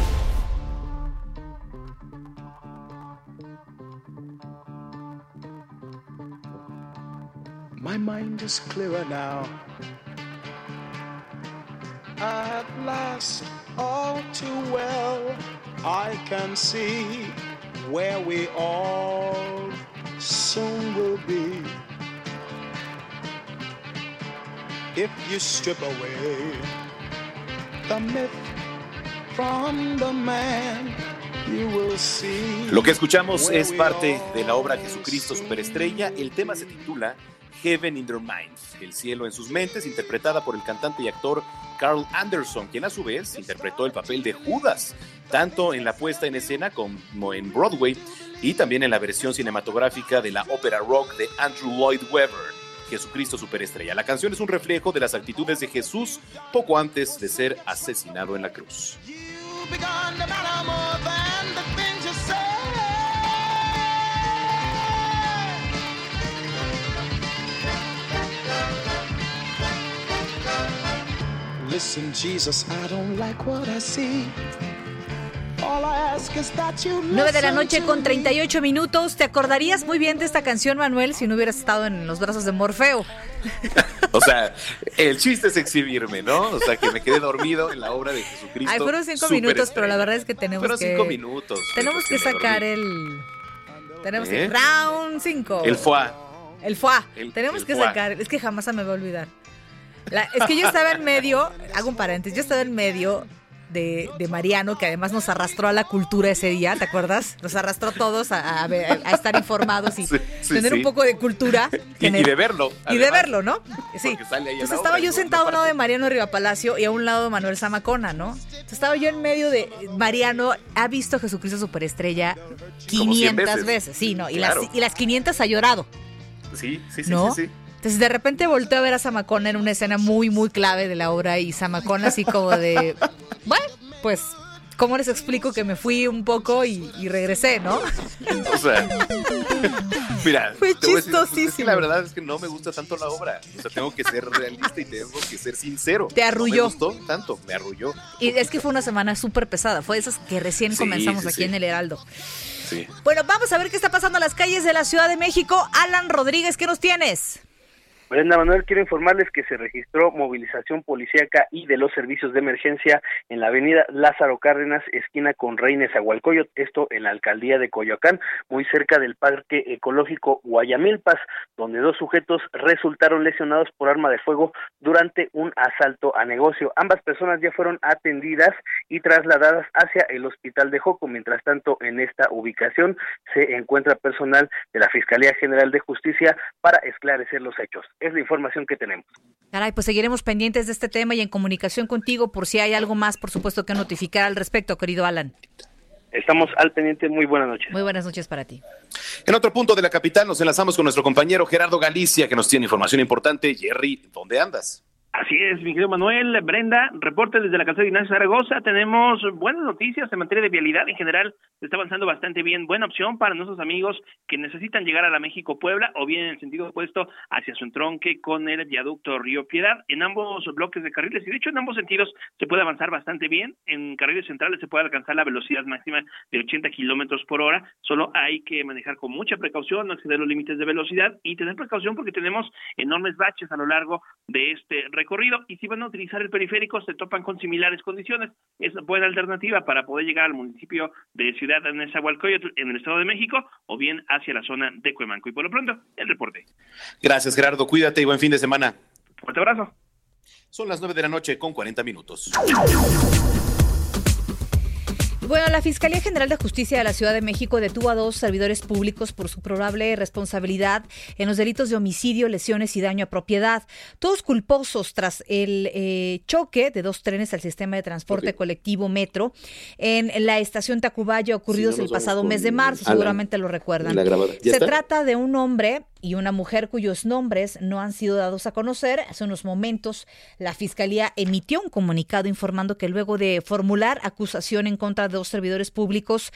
My mind is clearer now. At last, all too well, I can see where we all soon will be. If you strip away the myth from the man, you will see. Lo que escuchamos es parte de la obra Jesucristo Superestrella. El tema se titula Heaven in Their Minds, el cielo en sus mentes, interpretada por el cantante y actor Carl Anderson, quien a su vez interpretó el papel de Judas, tanto en la puesta en escena como en Broadway y también en la versión cinematográfica de la ópera rock de Andrew Lloyd Webber. Jesucristo Superestrella. La canción es un reflejo de las actitudes de Jesús poco antes de ser asesinado en la cruz. Listen, Jesus, I don't like what I see. All I ask is that you 9 de la noche con me. 38 minutos. ¿Te acordarías muy bien de esta canción, Manuel, si no hubieras estado en los brazos de Morfeo? O sea, el chiste es exhibirme, ¿no? O sea, que me quedé dormido en la obra de Jesucristo. Ay, fueron 5 Súper minutos, pero la verdad es que tenemos Fueron que... cinco minutos. Tenemos que me sacar el... Tenemos ¿Eh? que... Round 5. El foie. El foie. El- Tenemos el que foie. sacar... Es que jamás se me va a olvidar. La- es que yo estaba en medio... Hago un paréntesis. Yo estaba en medio... De, de Mariano, que además nos arrastró a la cultura ese día, ¿te acuerdas? Nos arrastró todos a, a a estar informados y Sí, sí, tener sí. un poco de cultura. Y, y de verlo. Y de verlo, ¿no? Sí. Entonces estaba yo en sentado a un lado de. Mariano Riva Palacio y a un lado de Manuel Zamacona, ¿no? Entonces estaba yo en medio de Mariano, ha visto a Jesucristo Superestrella Como 100 500 veces. veces. sí, ¿no? Y, Claro. las, y las 500 ha llorado, Sí, sí, sí, ¿no? sí, sí. Entonces de repente volteó a ver a Zamacona en una escena muy, muy clave de la obra y Zamacona así como de, bueno, pues, ¿cómo les explico que me fui un poco y, y regresé, no? O sea, mira, Fue decir, pues, es que chistosísimo. la verdad es que no me gusta tanto la obra. O sea, tengo que ser realista y tengo que ser sincero. Te arrulló. No me gustó tanto, me arrulló. Y es que fue una semana súper pesada, fue de esas que recién Sí, comenzamos sí, aquí sí. en el Heraldo. Sí. Bueno, vamos a ver qué está pasando en las calles de la Ciudad de México. Alan Rodríguez, ¿qué nos tienes? Brenda Manuel, quiero informarles que se registró movilización policíaca y de los servicios de emergencia en la avenida Lázaro Cárdenas, esquina con Reines Agualcoyot, esto en la alcaldía de Coyoacán, muy cerca del Parque Ecológico Guayamilpas, donde dos sujetos resultaron lesionados por arma de fuego durante un asalto a negocio. Ambas personas ya fueron atendidas y trasladadas hacia el hospital de Joco. Mientras tanto, en esta ubicación se encuentra personal de la Fiscalía General de Justicia para esclarecer los hechos. Es la información que tenemos. Caray, pues seguiremos pendientes de este tema y en comunicación contigo por si hay algo más, por supuesto, que notificar al respecto, querido Alan. Estamos al pendiente. Muy buenas noches. Muy buenas noches para ti. En otro punto de la capital nos enlazamos con nuestro compañero Gerardo Galicia, que nos tiene información importante. Jerry, ¿dónde andas? Así es, mi querido Manuel, Brenda, reporte desde la calzada de Ignacio Zaragoza. Tenemos buenas noticias en materia de vialidad en general. Se está avanzando bastante bien. Buena opción para nuestros amigos que necesitan llegar a la México-Puebla o bien en sentido opuesto hacia su entronque con el viaducto Río Piedad. En ambos bloques de carriles y de hecho en ambos sentidos se puede avanzar bastante bien. En carriles centrales se puede alcanzar la velocidad máxima de 80 kilómetros por hora. Solo hay que manejar con mucha precaución, no exceder los límites de velocidad y tener precaución porque tenemos enormes baches a lo largo de este recorrido y si van a utilizar el periférico se topan con similares condiciones. Es buena alternativa para poder llegar al municipio de Ciudad de Nezahualcóyotl en el Estado de México o bien hacia la zona de Cuemanco. Y por lo pronto, el reporte. Gracias, Gerardo. Cuídate y buen fin de semana. Fuerte abrazo. Son las 9 de la noche con 40 minutos. Bueno, la Fiscalía General de Justicia de la Ciudad de México detuvo a dos servidores públicos por su probable responsabilidad en los delitos de homicidio, lesiones y daño a propiedad. Todos culposos tras el eh, choque de dos trenes al sistema de transporte colectivo Metro en la estación Tacubaya ocurridos no el pasado mes de marzo. Alan Seguramente lo recuerdan. en la grabadora. ¿Ya Se está? trata de un hombre y una mujer cuyos nombres no han sido dados a conocer. Hace unos momentos la Fiscalía emitió un comunicado informando que luego de formular acusación en contra de dos servidores públicos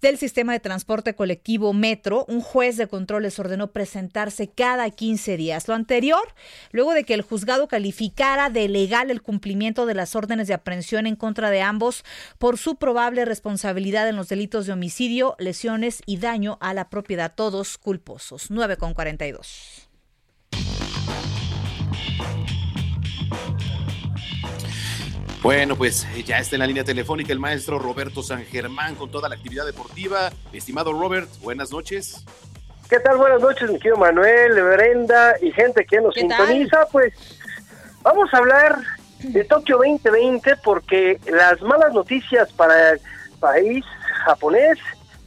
del sistema de transporte colectivo Metro, un juez de control les ordenó presentarse cada 15 días. Lo anterior, luego de que el juzgado calificara de legal el cumplimiento de las órdenes de aprehensión en contra de ambos por su probable responsabilidad en los delitos de homicidio, lesiones y daño a la propiedad, todos culposos. 9 con 42. Bueno, pues eh, ya está en la línea telefónica el maestro Roberto San Germán con toda la actividad deportiva. Estimado Robert, buenas noches. ¿Qué tal? Buenas noches, mi querido Manuel, Brenda y gente que nos sintoniza. Pues vamos a hablar de Tokio 2020 porque las malas noticias para el país japonés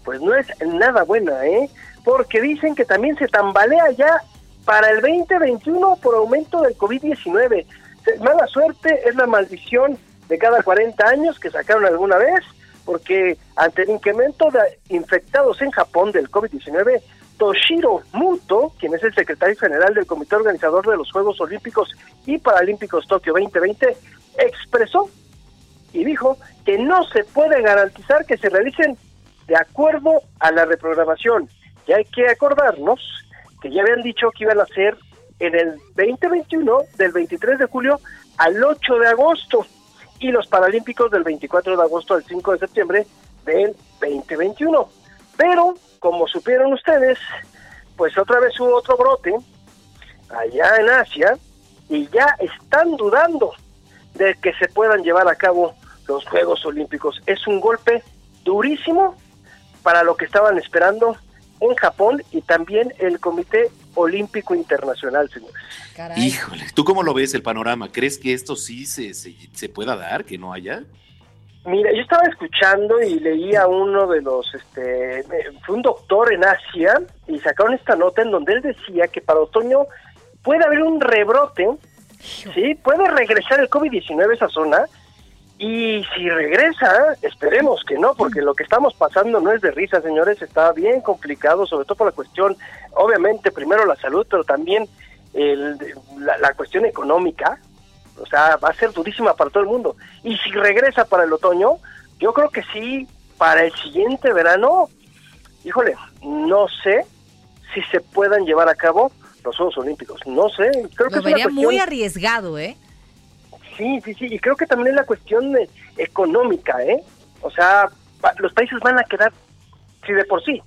pues no es nada buena, ¿eh? Porque dicen que también se tambalea ya para el 2021 por aumento del COVID-19. Mala suerte es la maldición de cada 40 años que sacaron alguna vez, porque ante el incremento de infectados en Japón del COVID-19, Toshiro Muto, quien es el secretario general del Comité Organizador de los Juegos Olímpicos y Paralímpicos Tokio 2020, expresó y dijo que no se puede garantizar que se realicen de acuerdo a la reprogramación. Y hay que acordarnos que ya habían dicho que iban a ser en el 2021, del 23 de julio al 8 de agosto y los Paralímpicos del 24 de agosto al 5 de septiembre del 2021. Pero, como supieron ustedes, pues otra vez hubo otro brote allá en Asia y ya están dudando de que se puedan llevar a cabo los Juegos Olímpicos. Es un golpe durísimo para lo que estaban esperando en Japón y también el Comité Olímpico Internacional, señores. Híjole, ¿tú cómo lo ves el panorama? ¿Crees que esto sí se, se, se pueda dar, que no haya? Mira, yo estaba escuchando y leí a uno de los, este, fue un doctor en Asia y sacaron esta nota en donde él decía que para otoño puede haber un rebrote, sí, puede regresar el COVID-19 a esa zona y si regresa, esperemos que no, porque lo que estamos pasando no es de risa, señores, está bien complicado, sobre todo por la cuestión, obviamente primero la salud, pero también el, la, la cuestión económica, o sea, va a ser durísima para todo el mundo. Y si regresa para el otoño, yo creo que sí, para el siguiente verano, híjole, no sé si se puedan llevar a cabo los Juegos Olímpicos. No sé, creo que es una cuestión- muy arriesgado, ¿eh? Sí, sí, sí, y creo que también es la cuestión de- económica, ¿eh? O sea, pa- los países van a quedar, si de por sí,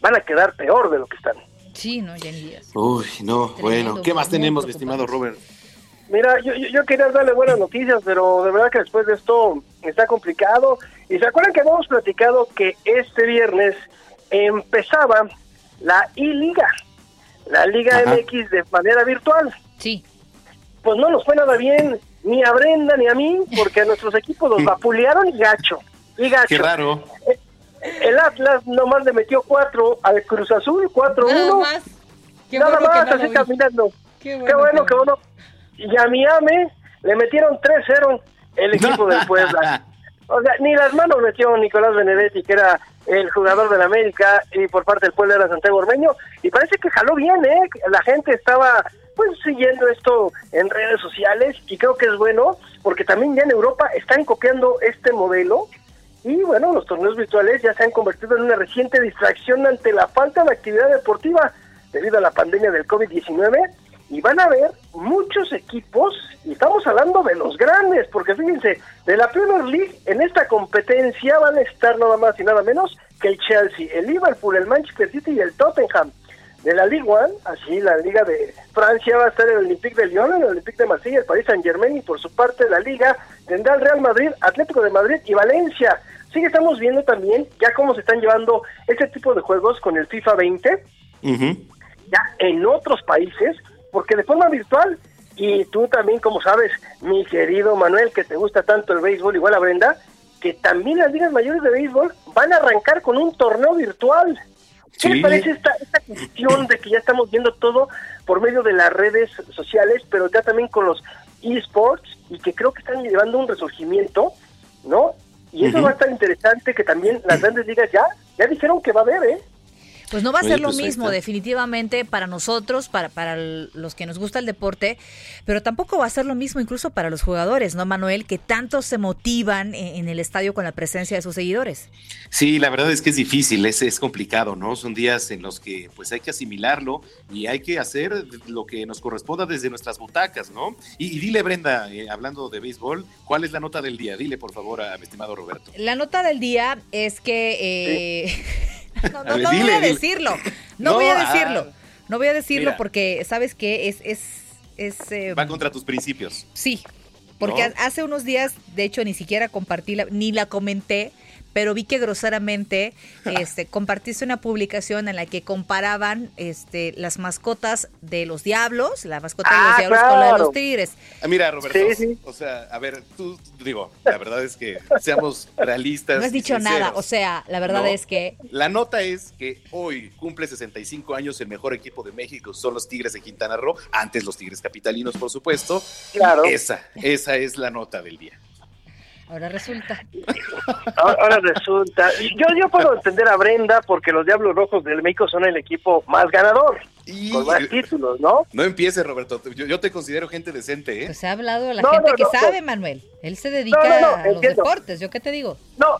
van a quedar peor de lo que están. Sí, no, ya ni digas. Uy, no, bueno, ¿qué más tenemos, mi estimado Robert? Mira, yo, yo, yo quería darle buenas noticias, pero de verdad que después de esto está complicado. Y se acuerdan que habíamos platicado que este viernes empezaba la I-Liga, la Liga Ajá. MX de manera virtual. Sí. Pues no nos fue nada bien, ni a Brenda ni a mí, porque a nuestros equipos los vapulearon y gacho. Y gacho. Qué raro. El Atlas nomás le metió cuatro al Cruz Azul, 4-1. Nada más. Qué Nada bueno más, así caminando. Qué Qué bueno bueno, que qué bueno. Y a Miami le metieron 3-0 el equipo del Puebla. O sea, ni las manos metió Nicolás Benedetti, que era el jugador del América, y por parte del Puebla era Santiago Ormeño. Y parece que jaló bien, ¿eh? La gente estaba siguiendo esto en redes sociales y creo que es bueno porque también ya en Europa están copiando este modelo y bueno, los torneos virtuales ya se han convertido en una reciente distracción ante la falta de actividad deportiva debido a la pandemia del COVID-19 y van a haber muchos equipos, y estamos hablando de los grandes, porque fíjense, de la Premier League en esta competencia van a estar nada más y nada menos que el Chelsea, el Liverpool, el Manchester City y el Tottenham. De la Ligue 1, así la Liga de Francia va a estar el Olympique de Lyon, el Olympique de Marsella, el Paris Saint Germain y por su parte la Liga tendrá el Real Madrid, Atlético de Madrid y Valencia. Sí que estamos viendo también ya cómo se están llevando este tipo de juegos con el FIFA 20 ya en otros países, porque de forma virtual, y tú también, como sabes, mi querido Manuel, que te gusta tanto el béisbol, igual a Brenda, que también las ligas mayores de béisbol van a arrancar con un torneo virtual. ¿Qué Sí. les parece esta, esta cuestión de que ya estamos viendo todo por medio de las redes sociales, pero ya también con los esports, y que creo que están llevando un resurgimiento, ¿no? Y eso va a estar interesante, que también las grandes ligas ya, ya dijeron que va a haber, ¿eh? Pues no va a ser lo pues mismo definitivamente para nosotros, para, para los que nos gusta el deporte, pero tampoco va a ser lo mismo incluso para los jugadores, ¿no, Manuel? Que tanto se motivan en, en el estadio con la presencia de sus seguidores. Sí, la verdad es que es difícil, es, es complicado, ¿no? Son días en los que pues hay que asimilarlo y hay que hacer lo que nos corresponda desde nuestras butacas, ¿no? Y, y dile, Brenda, eh, hablando de béisbol, ¿cuál es la nota del día? Dile, por favor, a mi estimado Roberto. La nota del día es que... eh, no, A no, ver, no dile, voy a dile. decirlo, no, No, voy a ah. decirlo, no voy a decirlo Mira. porque, ¿sabes qué? Es... es, es eh, Va contra tus principios. Sí, porque hace unos días, de hecho, ni siquiera compartí, la- ni la comenté, pero vi que groseramente este, compartiste una publicación en la que comparaban este, las mascotas de los diablos, la mascota de los Ah, diablos con la de los tigres. Ah, Mira, Roberto, Sí, sí. o sea, a ver, tú, digo, la verdad es que seamos realistas. No has dicho sinceros. nada, o sea, la verdad No. es que... La nota es que hoy cumple 65 años el mejor equipo de México, son los Tigres de Quintana Roo, antes los Tigres Capitalinos, por supuesto. Claro. Esa, esa es la nota del día. Ahora resulta. Ahora, ahora resulta. Yo, yo puedo entender a Brenda porque los Diablos Rojos del México son el equipo más ganador, con más títulos, ¿no? No empieces, Roberto. Yo, yo te considero gente decente, ¿eh? Pues ha hablado la No, gente no, que no, sabe, no. Manuel. Él se dedica No, no, no, a los entiendo. deportes, ¿yo qué te digo? No,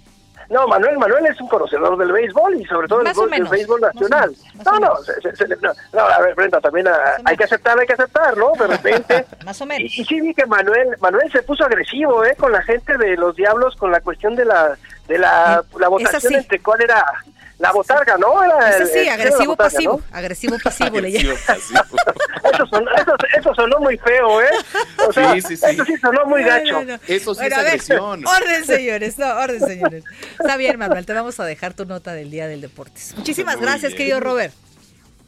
No, Manuel, Manuel es un conocedor del béisbol y sobre todo del, menos, béisbol nacional. menos, No, no, se- se- se- no, no, a ver, Brenda, también ah, hay que aceptar, hay que aceptar, ¿no? De repente. Más o menos. Y, y sí vi que Manuel, Manuel se puso agresivo, ¿eh? Con la gente de los Diablos, con la cuestión de la, de la, la votación entre cuál era la botarga, ¿no? Era el- sí, el- era la agresivo botarga, pasivo. ¿no? Agresivo pasivo le llaman. Eso sonó, eso, eso sonó muy feo, ¿eh? O sea, Sí, sí, sí. eso sí sonó muy No, no, gacho. no. Eso sí Bueno, es a ver, agresión. Orden, señores, no, orden, señores. Está bien, Manuel, te vamos a dejar tu nota del Día del Deportes. Muchísimas Muy gracias, bien. querido Robert.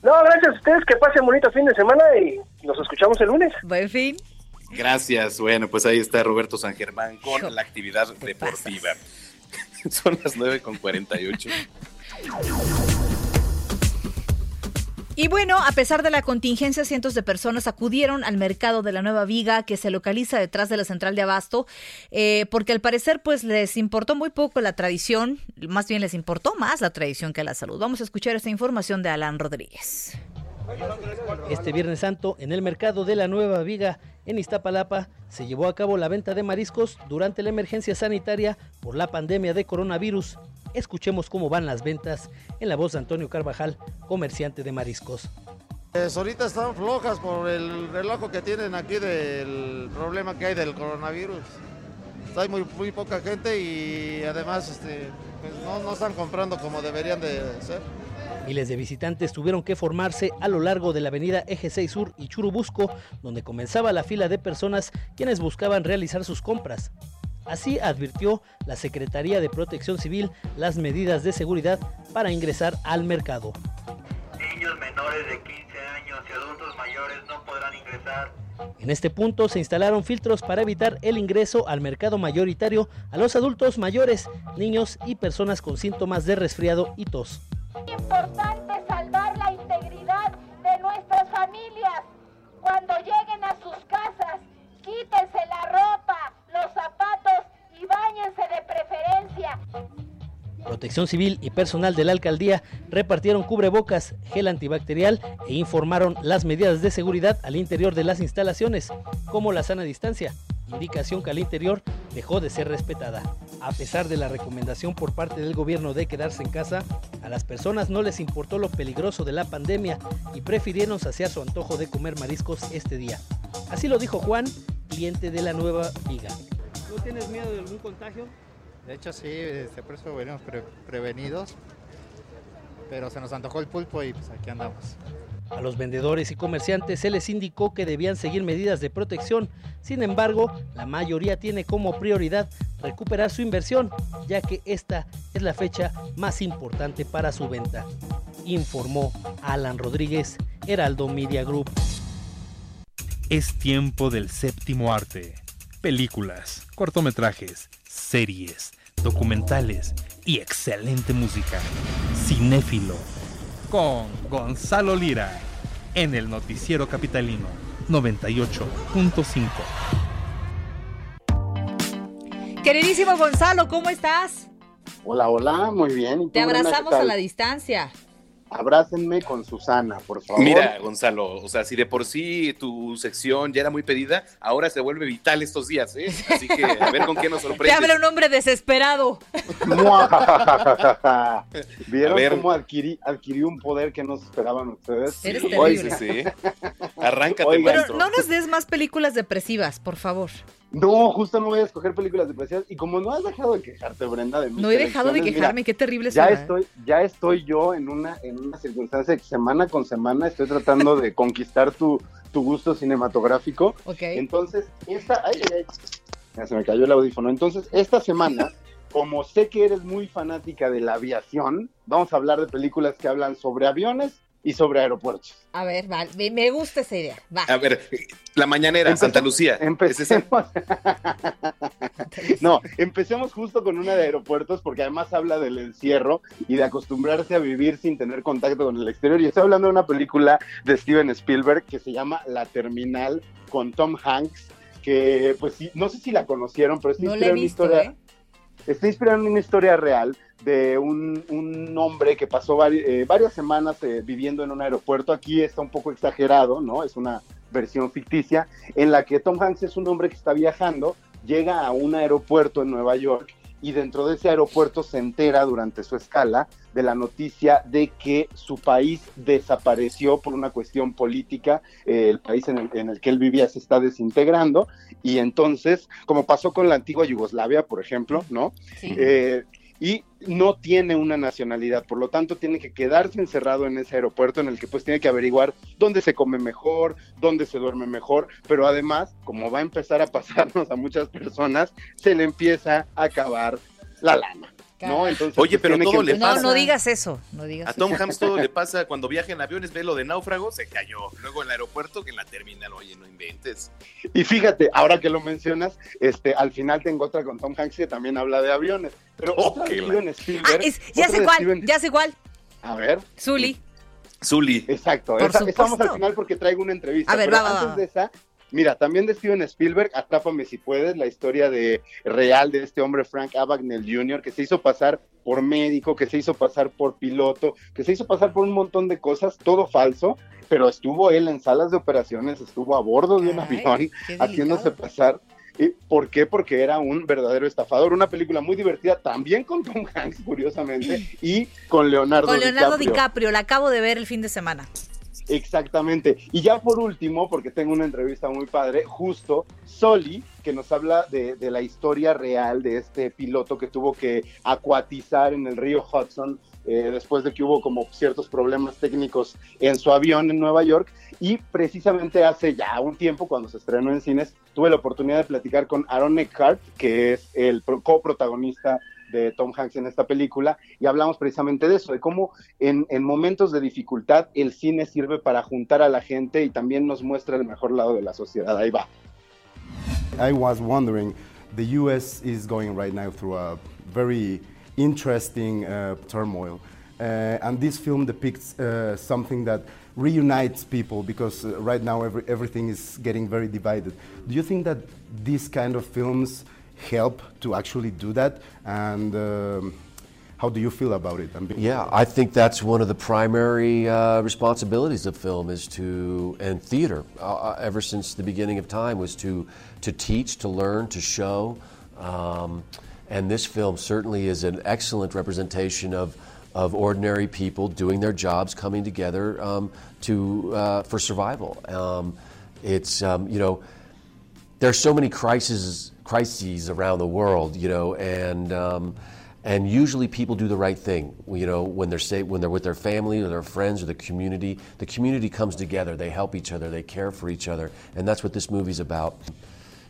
No, gracias a ustedes, que pasen bonito fin de semana y nos escuchamos el lunes. Buen fin. Gracias. Bueno, pues ahí está Roberto San Germán con Hijo, la actividad deportiva. Son las 9 con 48. Y bueno, a pesar de la contingencia, cientos de personas acudieron al mercado de la Nueva Viga, que se localiza detrás de la central de Abasto, eh, porque al parecer pues les importó muy poco la tradición, más bien les importó más la tradición que la salud. Vamos a escuchar esta información de Alan Rodríguez. Este Viernes Santo, en el mercado de la Nueva Viga, en Iztapalapa, se llevó a cabo la venta de mariscos durante la emergencia sanitaria por la pandemia de coronavirus. Escuchemos cómo van las ventas en la voz de Antonio Carvajal, comerciante de mariscos. Pues ahorita están flojas por el relajo que tienen aquí del problema que hay del coronavirus. Hay muy, muy poca gente y además este, pues no, no están comprando como deberían de ser. Miles de visitantes tuvieron que formarse a lo largo de la avenida Eje 6 Sur y Churubusco, donde comenzaba la fila de personas quienes buscaban realizar sus compras. Así advirtió la Secretaría de Protección Civil las medidas de seguridad para ingresar al mercado. Niños menores de 15 años y adultos mayores no podrán ingresar. En este punto se instalaron filtros para evitar el ingreso al mercado mayoritario a los adultos mayores, niños y personas con síntomas de resfriado y tos. importante Protección Civil y personal de la alcaldía repartieron cubrebocas, gel antibacterial e informaron las medidas de seguridad al interior de las instalaciones, como la sana distancia, indicación que al interior dejó de ser respetada. A pesar de la recomendación por parte del gobierno de quedarse en casa, a las personas no les importó lo peligroso de la pandemia y prefirieron saciar su antojo de comer mariscos este día. Así lo dijo Juan, cliente de la nueva viga. ¿No tienes miedo de algún contagio? De hecho, sí, este, por eso venimos pre- prevenidos. Pero se nos antojó el pulpo y pues aquí andamos. A los vendedores y comerciantes se les indicó que debían seguir medidas de protección. Sin embargo, la mayoría tiene como prioridad recuperar su inversión, ya que esta es la fecha más importante para su venta. Informó Alan Rodríguez, Heraldo Media Group. Es tiempo del séptimo arte. Películas, cortometrajes, series, documentales y excelente música. Cinéfilo. Con Gonzalo Lira. En el Noticiero Capitalino 98.5. Queridísimo Gonzalo, ¿cómo estás? Hola, hola, muy bien. ¿Y tú, Te abrazamos a la distancia. Abrácenme con Susana, por favor. Mira, Gonzalo, o sea, si de por sí tu sección ya era muy pedida, ahora se vuelve vital estos días, ¿eh? Así que a ver con qué nos Te sorprende. habla un hombre desesperado. ¿Vieron cómo adquirí, adquirí un poder que no se esperaban ustedes? Eres Sí. terrible. Sí, sí. Arráncate, Oigan. Pero no nos des más películas depresivas, por favor. No, justo no voy a escoger películas depresivas. Y como no has dejado de quejarte, Brenda, de mis No he dejado de quejarme, mira, qué terrible ya suena. estoy, ya estoy yo en una, en una circunstancia que semana con semana estoy tratando de conquistar tu, tu gusto cinematográfico. Ok. Entonces, esta, ay, ay, ay, ya se me cayó el audífono. Entonces, esta semana, como sé que eres muy fanática de la aviación, vamos a hablar de películas que hablan sobre aviones y sobre aeropuertos. A ver, vale, me- me gusta esa idea. Va. A ver, la mañanera, Santa Lucía. ¿Es esa? No, empecemos justo con una de aeropuertos porque además habla del encierro y de acostumbrarse a vivir sin tener contacto con el exterior. Y estoy hablando de una película de Steven Spielberg que se llama La Terminal con Tom Hanks, que pues sí, no sé si la conocieron, pero está No inspirada en una historia, ¿eh? está inspirada en una historia real de un, un hombre que pasó vari- eh, varias semanas eh, viviendo en un aeropuerto. Aquí está un poco exagerado, ¿no? Es una versión ficticia en la que Tom Hanks es un hombre que está viajando, llega a un aeropuerto en Nueva York y dentro de ese aeropuerto se entera durante su escala de la noticia de que su país desapareció por una cuestión política, eh, el país en el, en el, que él vivía se está desintegrando y entonces, como pasó con la antigua Yugoslavia, por ejemplo, ¿no? Sí. Eh, y no tiene una nacionalidad, por lo tanto tiene que quedarse encerrado en ese aeropuerto en el que pues tiene que averiguar dónde se come mejor, dónde se duerme mejor, pero además, como va a empezar a pasarnos a muchas personas, se le empieza a acabar la lana. ¿No? Entonces, Oye, pues, pero todo que le pasa. No, no digas eso, no digas A Tom eso. Hanks todo le pasa cuando viaja en aviones, ve lo de náufrago, se cayó. Luego en el aeropuerto, que en la terminal, oye, no inventes. Y fíjate, ahora que lo mencionas, este, al final tengo otra con Tom Hanks que también habla de aviones. Pero otra de Steven Spielberg. Ah, es- ya otra sé cuál, Steven- ya sé cuál. A ver. Zully. Zully. Exacto. Por esa- estamos al final porque traigo una entrevista. A ver, pero va, va, antes va. de esa, mira, también de Steven Spielberg, Atrápame si puedes, la historia de real de este hombre Frank Abagnale Jr., que se hizo pasar por médico, que se hizo pasar por piloto, que se hizo pasar por un montón de cosas, todo falso, pero estuvo él en salas de operaciones, estuvo a bordo de un avión, haciéndose pasar. ¿Y ¿Por qué? Porque era un verdadero estafador. Una película muy divertida, también con Tom Hanks, curiosamente, y con Leonardo, Con Leonardo DiCaprio. DiCaprio, la acabo de ver el fin de semana. Exactamente. Y ya por último, porque tengo una entrevista muy padre, justo Soli, que nos habla de, la historia real de este piloto que tuvo que acuatizar en el río Hudson eh, después de que hubo como ciertos problemas técnicos en su avión en Nueva York. Y precisamente hace ya un tiempo, cuando se estrenó en cines, tuve la oportunidad de platicar con Aaron Eckhart, que es el pro- coprotagonista de Tom Hanks en esta película y hablamos precisamente de eso, de cómo en, en momentos de dificultad el cine sirve para juntar a la gente y también nos muestra el mejor lado de la sociedad. Ahí va. I was wondering, the U.S. is going right now through a very interesting uh, turmoil, uh, and this film depicts uh, something that reunites people because uh, right now every, everything is getting very divided. Do you think that these kind of films help to actually do that? And um, how do you feel about it? Yeah, I think that's one of the primary uh, responsibilities of film is to and theater. Uh, ever since the beginning of time was to to teach, to learn, to show, um, and this film certainly is an excellent representation of of ordinary people doing their jobs, coming together um, to uh, for survival. Um, it's um, you know there's so many crises crises around the world, you know, and um, and usually people do the right thing. You know, when they're say, when they're with their family or their friends or the community, the community comes together. They help each other. They care for each other, and that's what this movie's about.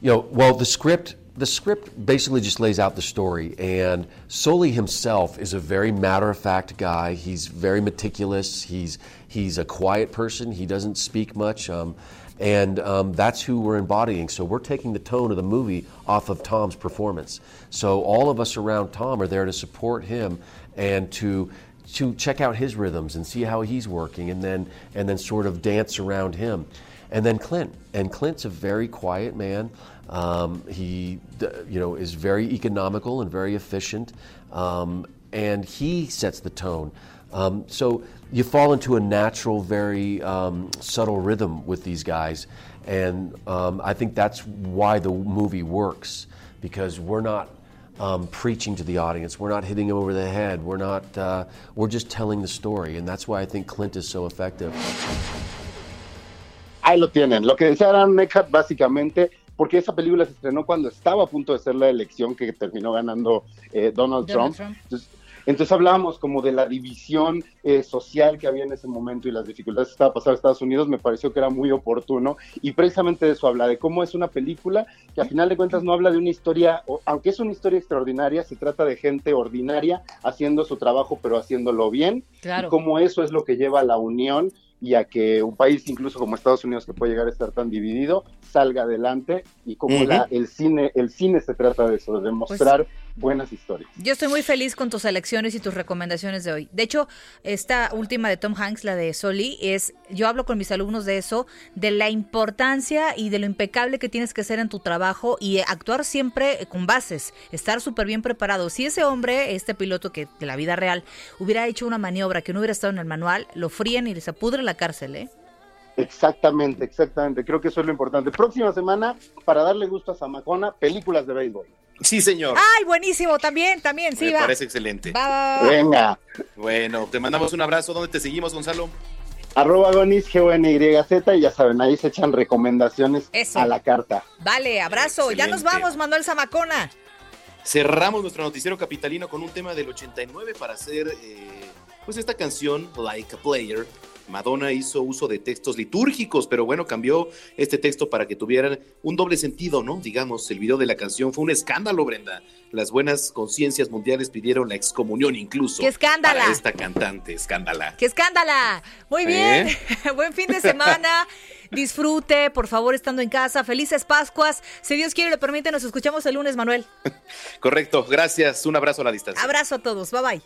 You know, well, the script the script basically just lays out the story, and Soli himself is a very matter of fact guy. He's very meticulous. He's he's a quiet person. He doesn't speak much. Um, and um, that's who we're embodying. So we're taking the tone of the movie off of Tom's performance. So all of us around Tom are there to support him and to to check out his rhythms and see how he's working, and then and then sort of dance around him. And then Clint, and Clint's a very quiet man. Um, he, you know, is very economical and very efficient, um, and he sets the tone. Um, so you fall into a natural, very um, subtle rhythm with these guys, and um, I think that's why the movie works because we're not um, preaching to the audience, we're not hitting them over the head, we're not, uh, we're just telling the story, and that's why I think Clint is so effective. Ahí lo tienen. Lo que decía Aaron Eckhart básicamente, porque esa película se estrenó cuando estaba a punto de ser la elección que terminó ganando eh, Donald, Donald Trump. Trump. Entonces, entonces hablábamos como de la división eh, social que había en ese momento y las dificultades que estaba pasando en Estados Unidos, me pareció que era muy oportuno y precisamente de eso habla, de cómo es una película que a final de cuentas no habla de una historia, o- aunque es una historia extraordinaria, se trata de gente ordinaria haciendo su trabajo pero haciéndolo bien Claro. y cómo eso es lo que lleva a la unión y a que un país incluso como Estados Unidos que puede llegar a estar tan dividido salga adelante y como la, el cine el cine se trata de eso de demostrar buenas historias Yo estoy muy feliz con tus elecciones y tus recomendaciones de hoy. De hecho, esta última de Tom Hanks, la de Soli, es, yo hablo con mis alumnos de eso, de la importancia y de lo impecable que tienes que ser en tu trabajo y actuar siempre con bases, estar súper bien preparado. Si ese hombre, este piloto que de la vida real, hubiera hecho una maniobra que no hubiera estado en el manual, lo fríen y se pudre en la cárcel, ¿eh? exactamente exactamente creo que eso es lo importante próxima semana para darle gusto a Zamacona películas de béisbol Sí, señor. Ay, buenísimo, también, también, sí, Me va. parece excelente. Va. Venga. Bueno, te mandamos un abrazo. ¿Dónde te seguimos, Gonzalo? Arroba Gonis, G-O-N-Y-Z, y ya saben, ahí se echan recomendaciones Eso. a la carta. Vale, abrazo. Ya nos vamos, Manuel Zamacona. Cerramos nuestro noticiero capitalino con un tema del 89 para hacer eh, pues esta canción Like a Player. Madonna hizo uso de textos litúrgicos, pero bueno, cambió este texto para que tuvieran un doble sentido, ¿no? Digamos, el video de la canción fue un escándalo, Brenda. Las buenas conciencias mundiales pidieron la excomunión incluso. ¡Qué escándala! Para esta cantante, escándala. ¡Qué escándala! Muy bien. ¿Eh? Buen fin de semana. Disfrute, por favor, estando en casa. Felices Pascuas. Si Dios quiere y lo permite, nos escuchamos el lunes, Manuel. Correcto, gracias. Un abrazo a la distancia. Abrazo a todos. Bye bye.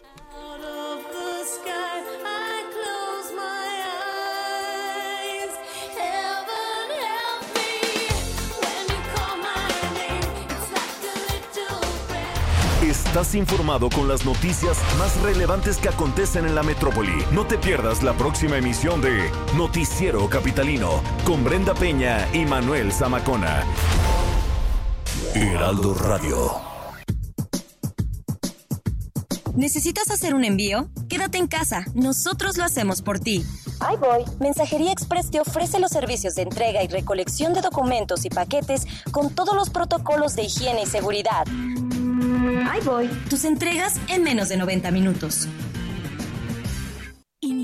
Estás informado con las noticias más relevantes que acontecen en la metrópoli. No te pierdas la próxima emisión de Noticiero Capitalino con Brenda Peña y Manuel Zamacona. Heraldo Radio. ¿Necesitas hacer un envío? Quédate en casa, nosotros lo hacemos por ti. Ahí voy. Mensajería Express te ofrece los servicios de entrega y recolección de documentos y paquetes con todos los protocolos de higiene y seguridad. Tus entregas en menos de 90 minutos.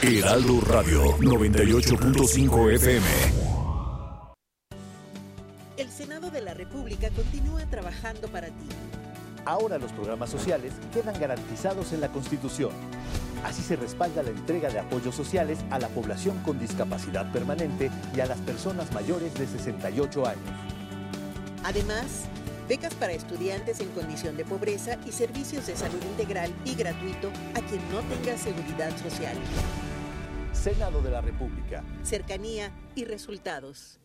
Heraldo Radio 98.5 FM. El Senado de la República continúa trabajando para ti. Ahora los programas sociales quedan garantizados en la Constitución. Así se respalda la entrega de apoyos sociales a la población con discapacidad permanente y a las personas mayores de 68 años. Además, becas para estudiantes en condición de pobreza y servicios de salud integral y gratuito a quien no tenga seguridad social. Senado de la República. Cercanía y resultados.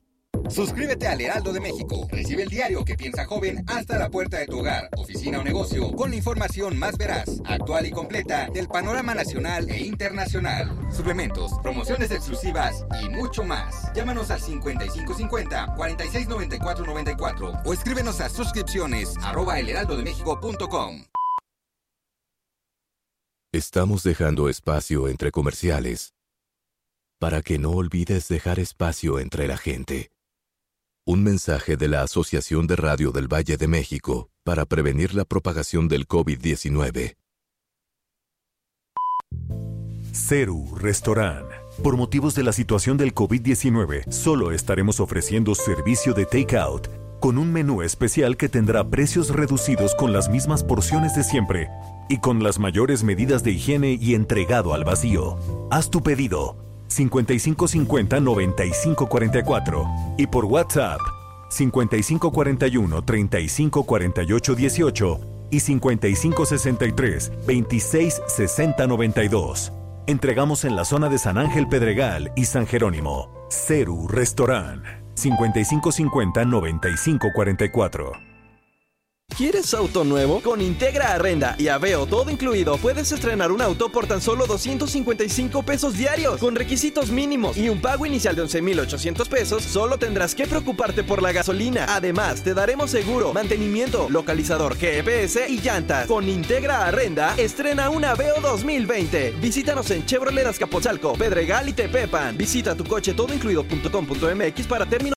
Suscríbete al Heraldo de México. Recibe el diario que piensa joven hasta la puerta de tu hogar, oficina o negocio, con la información más veraz, actual y completa del panorama nacional e internacional. Suplementos, promociones exclusivas y mucho más. Llámanos al 5550-469494 o escríbenos a suscripciones arroba elheraldodemexico.com. Estamos dejando espacio entre comerciales para que no olvides dejar espacio entre la gente. Un mensaje de la Asociación de Radio del Valle de México para prevenir la propagación del COVID-19. Ceru Restaurant. Por motivos de la situación del COVID-19, solo estaremos ofreciendo servicio de takeout con un menú especial que tendrá precios reducidos con las mismas porciones de siempre y con las mayores medidas de higiene y entregado al vacío. Haz tu pedido 5550-9544 y por WhatsApp 5541-354818 y 5563-266092. Entregamos en la zona de San Ángel Pedregal y San Jerónimo. Ceru Restaurant 5550-9544. ¿Quieres auto nuevo? Con Integra Arrenda y Aveo todo incluido, puedes estrenar un auto por tan solo 255 pesos diarios, con requisitos mínimos y un pago inicial de 11,800 pesos. Solo tendrás que preocuparte por la gasolina. Además, te daremos seguro, mantenimiento, localizador GPS y llantas. Con Integra Arrenda, estrena un Aveo 2020. Visítanos en Chevrolet Azcapotzalco, Pedregal y Tepepan. Visita tu coche todoincluido.com.mx para términos.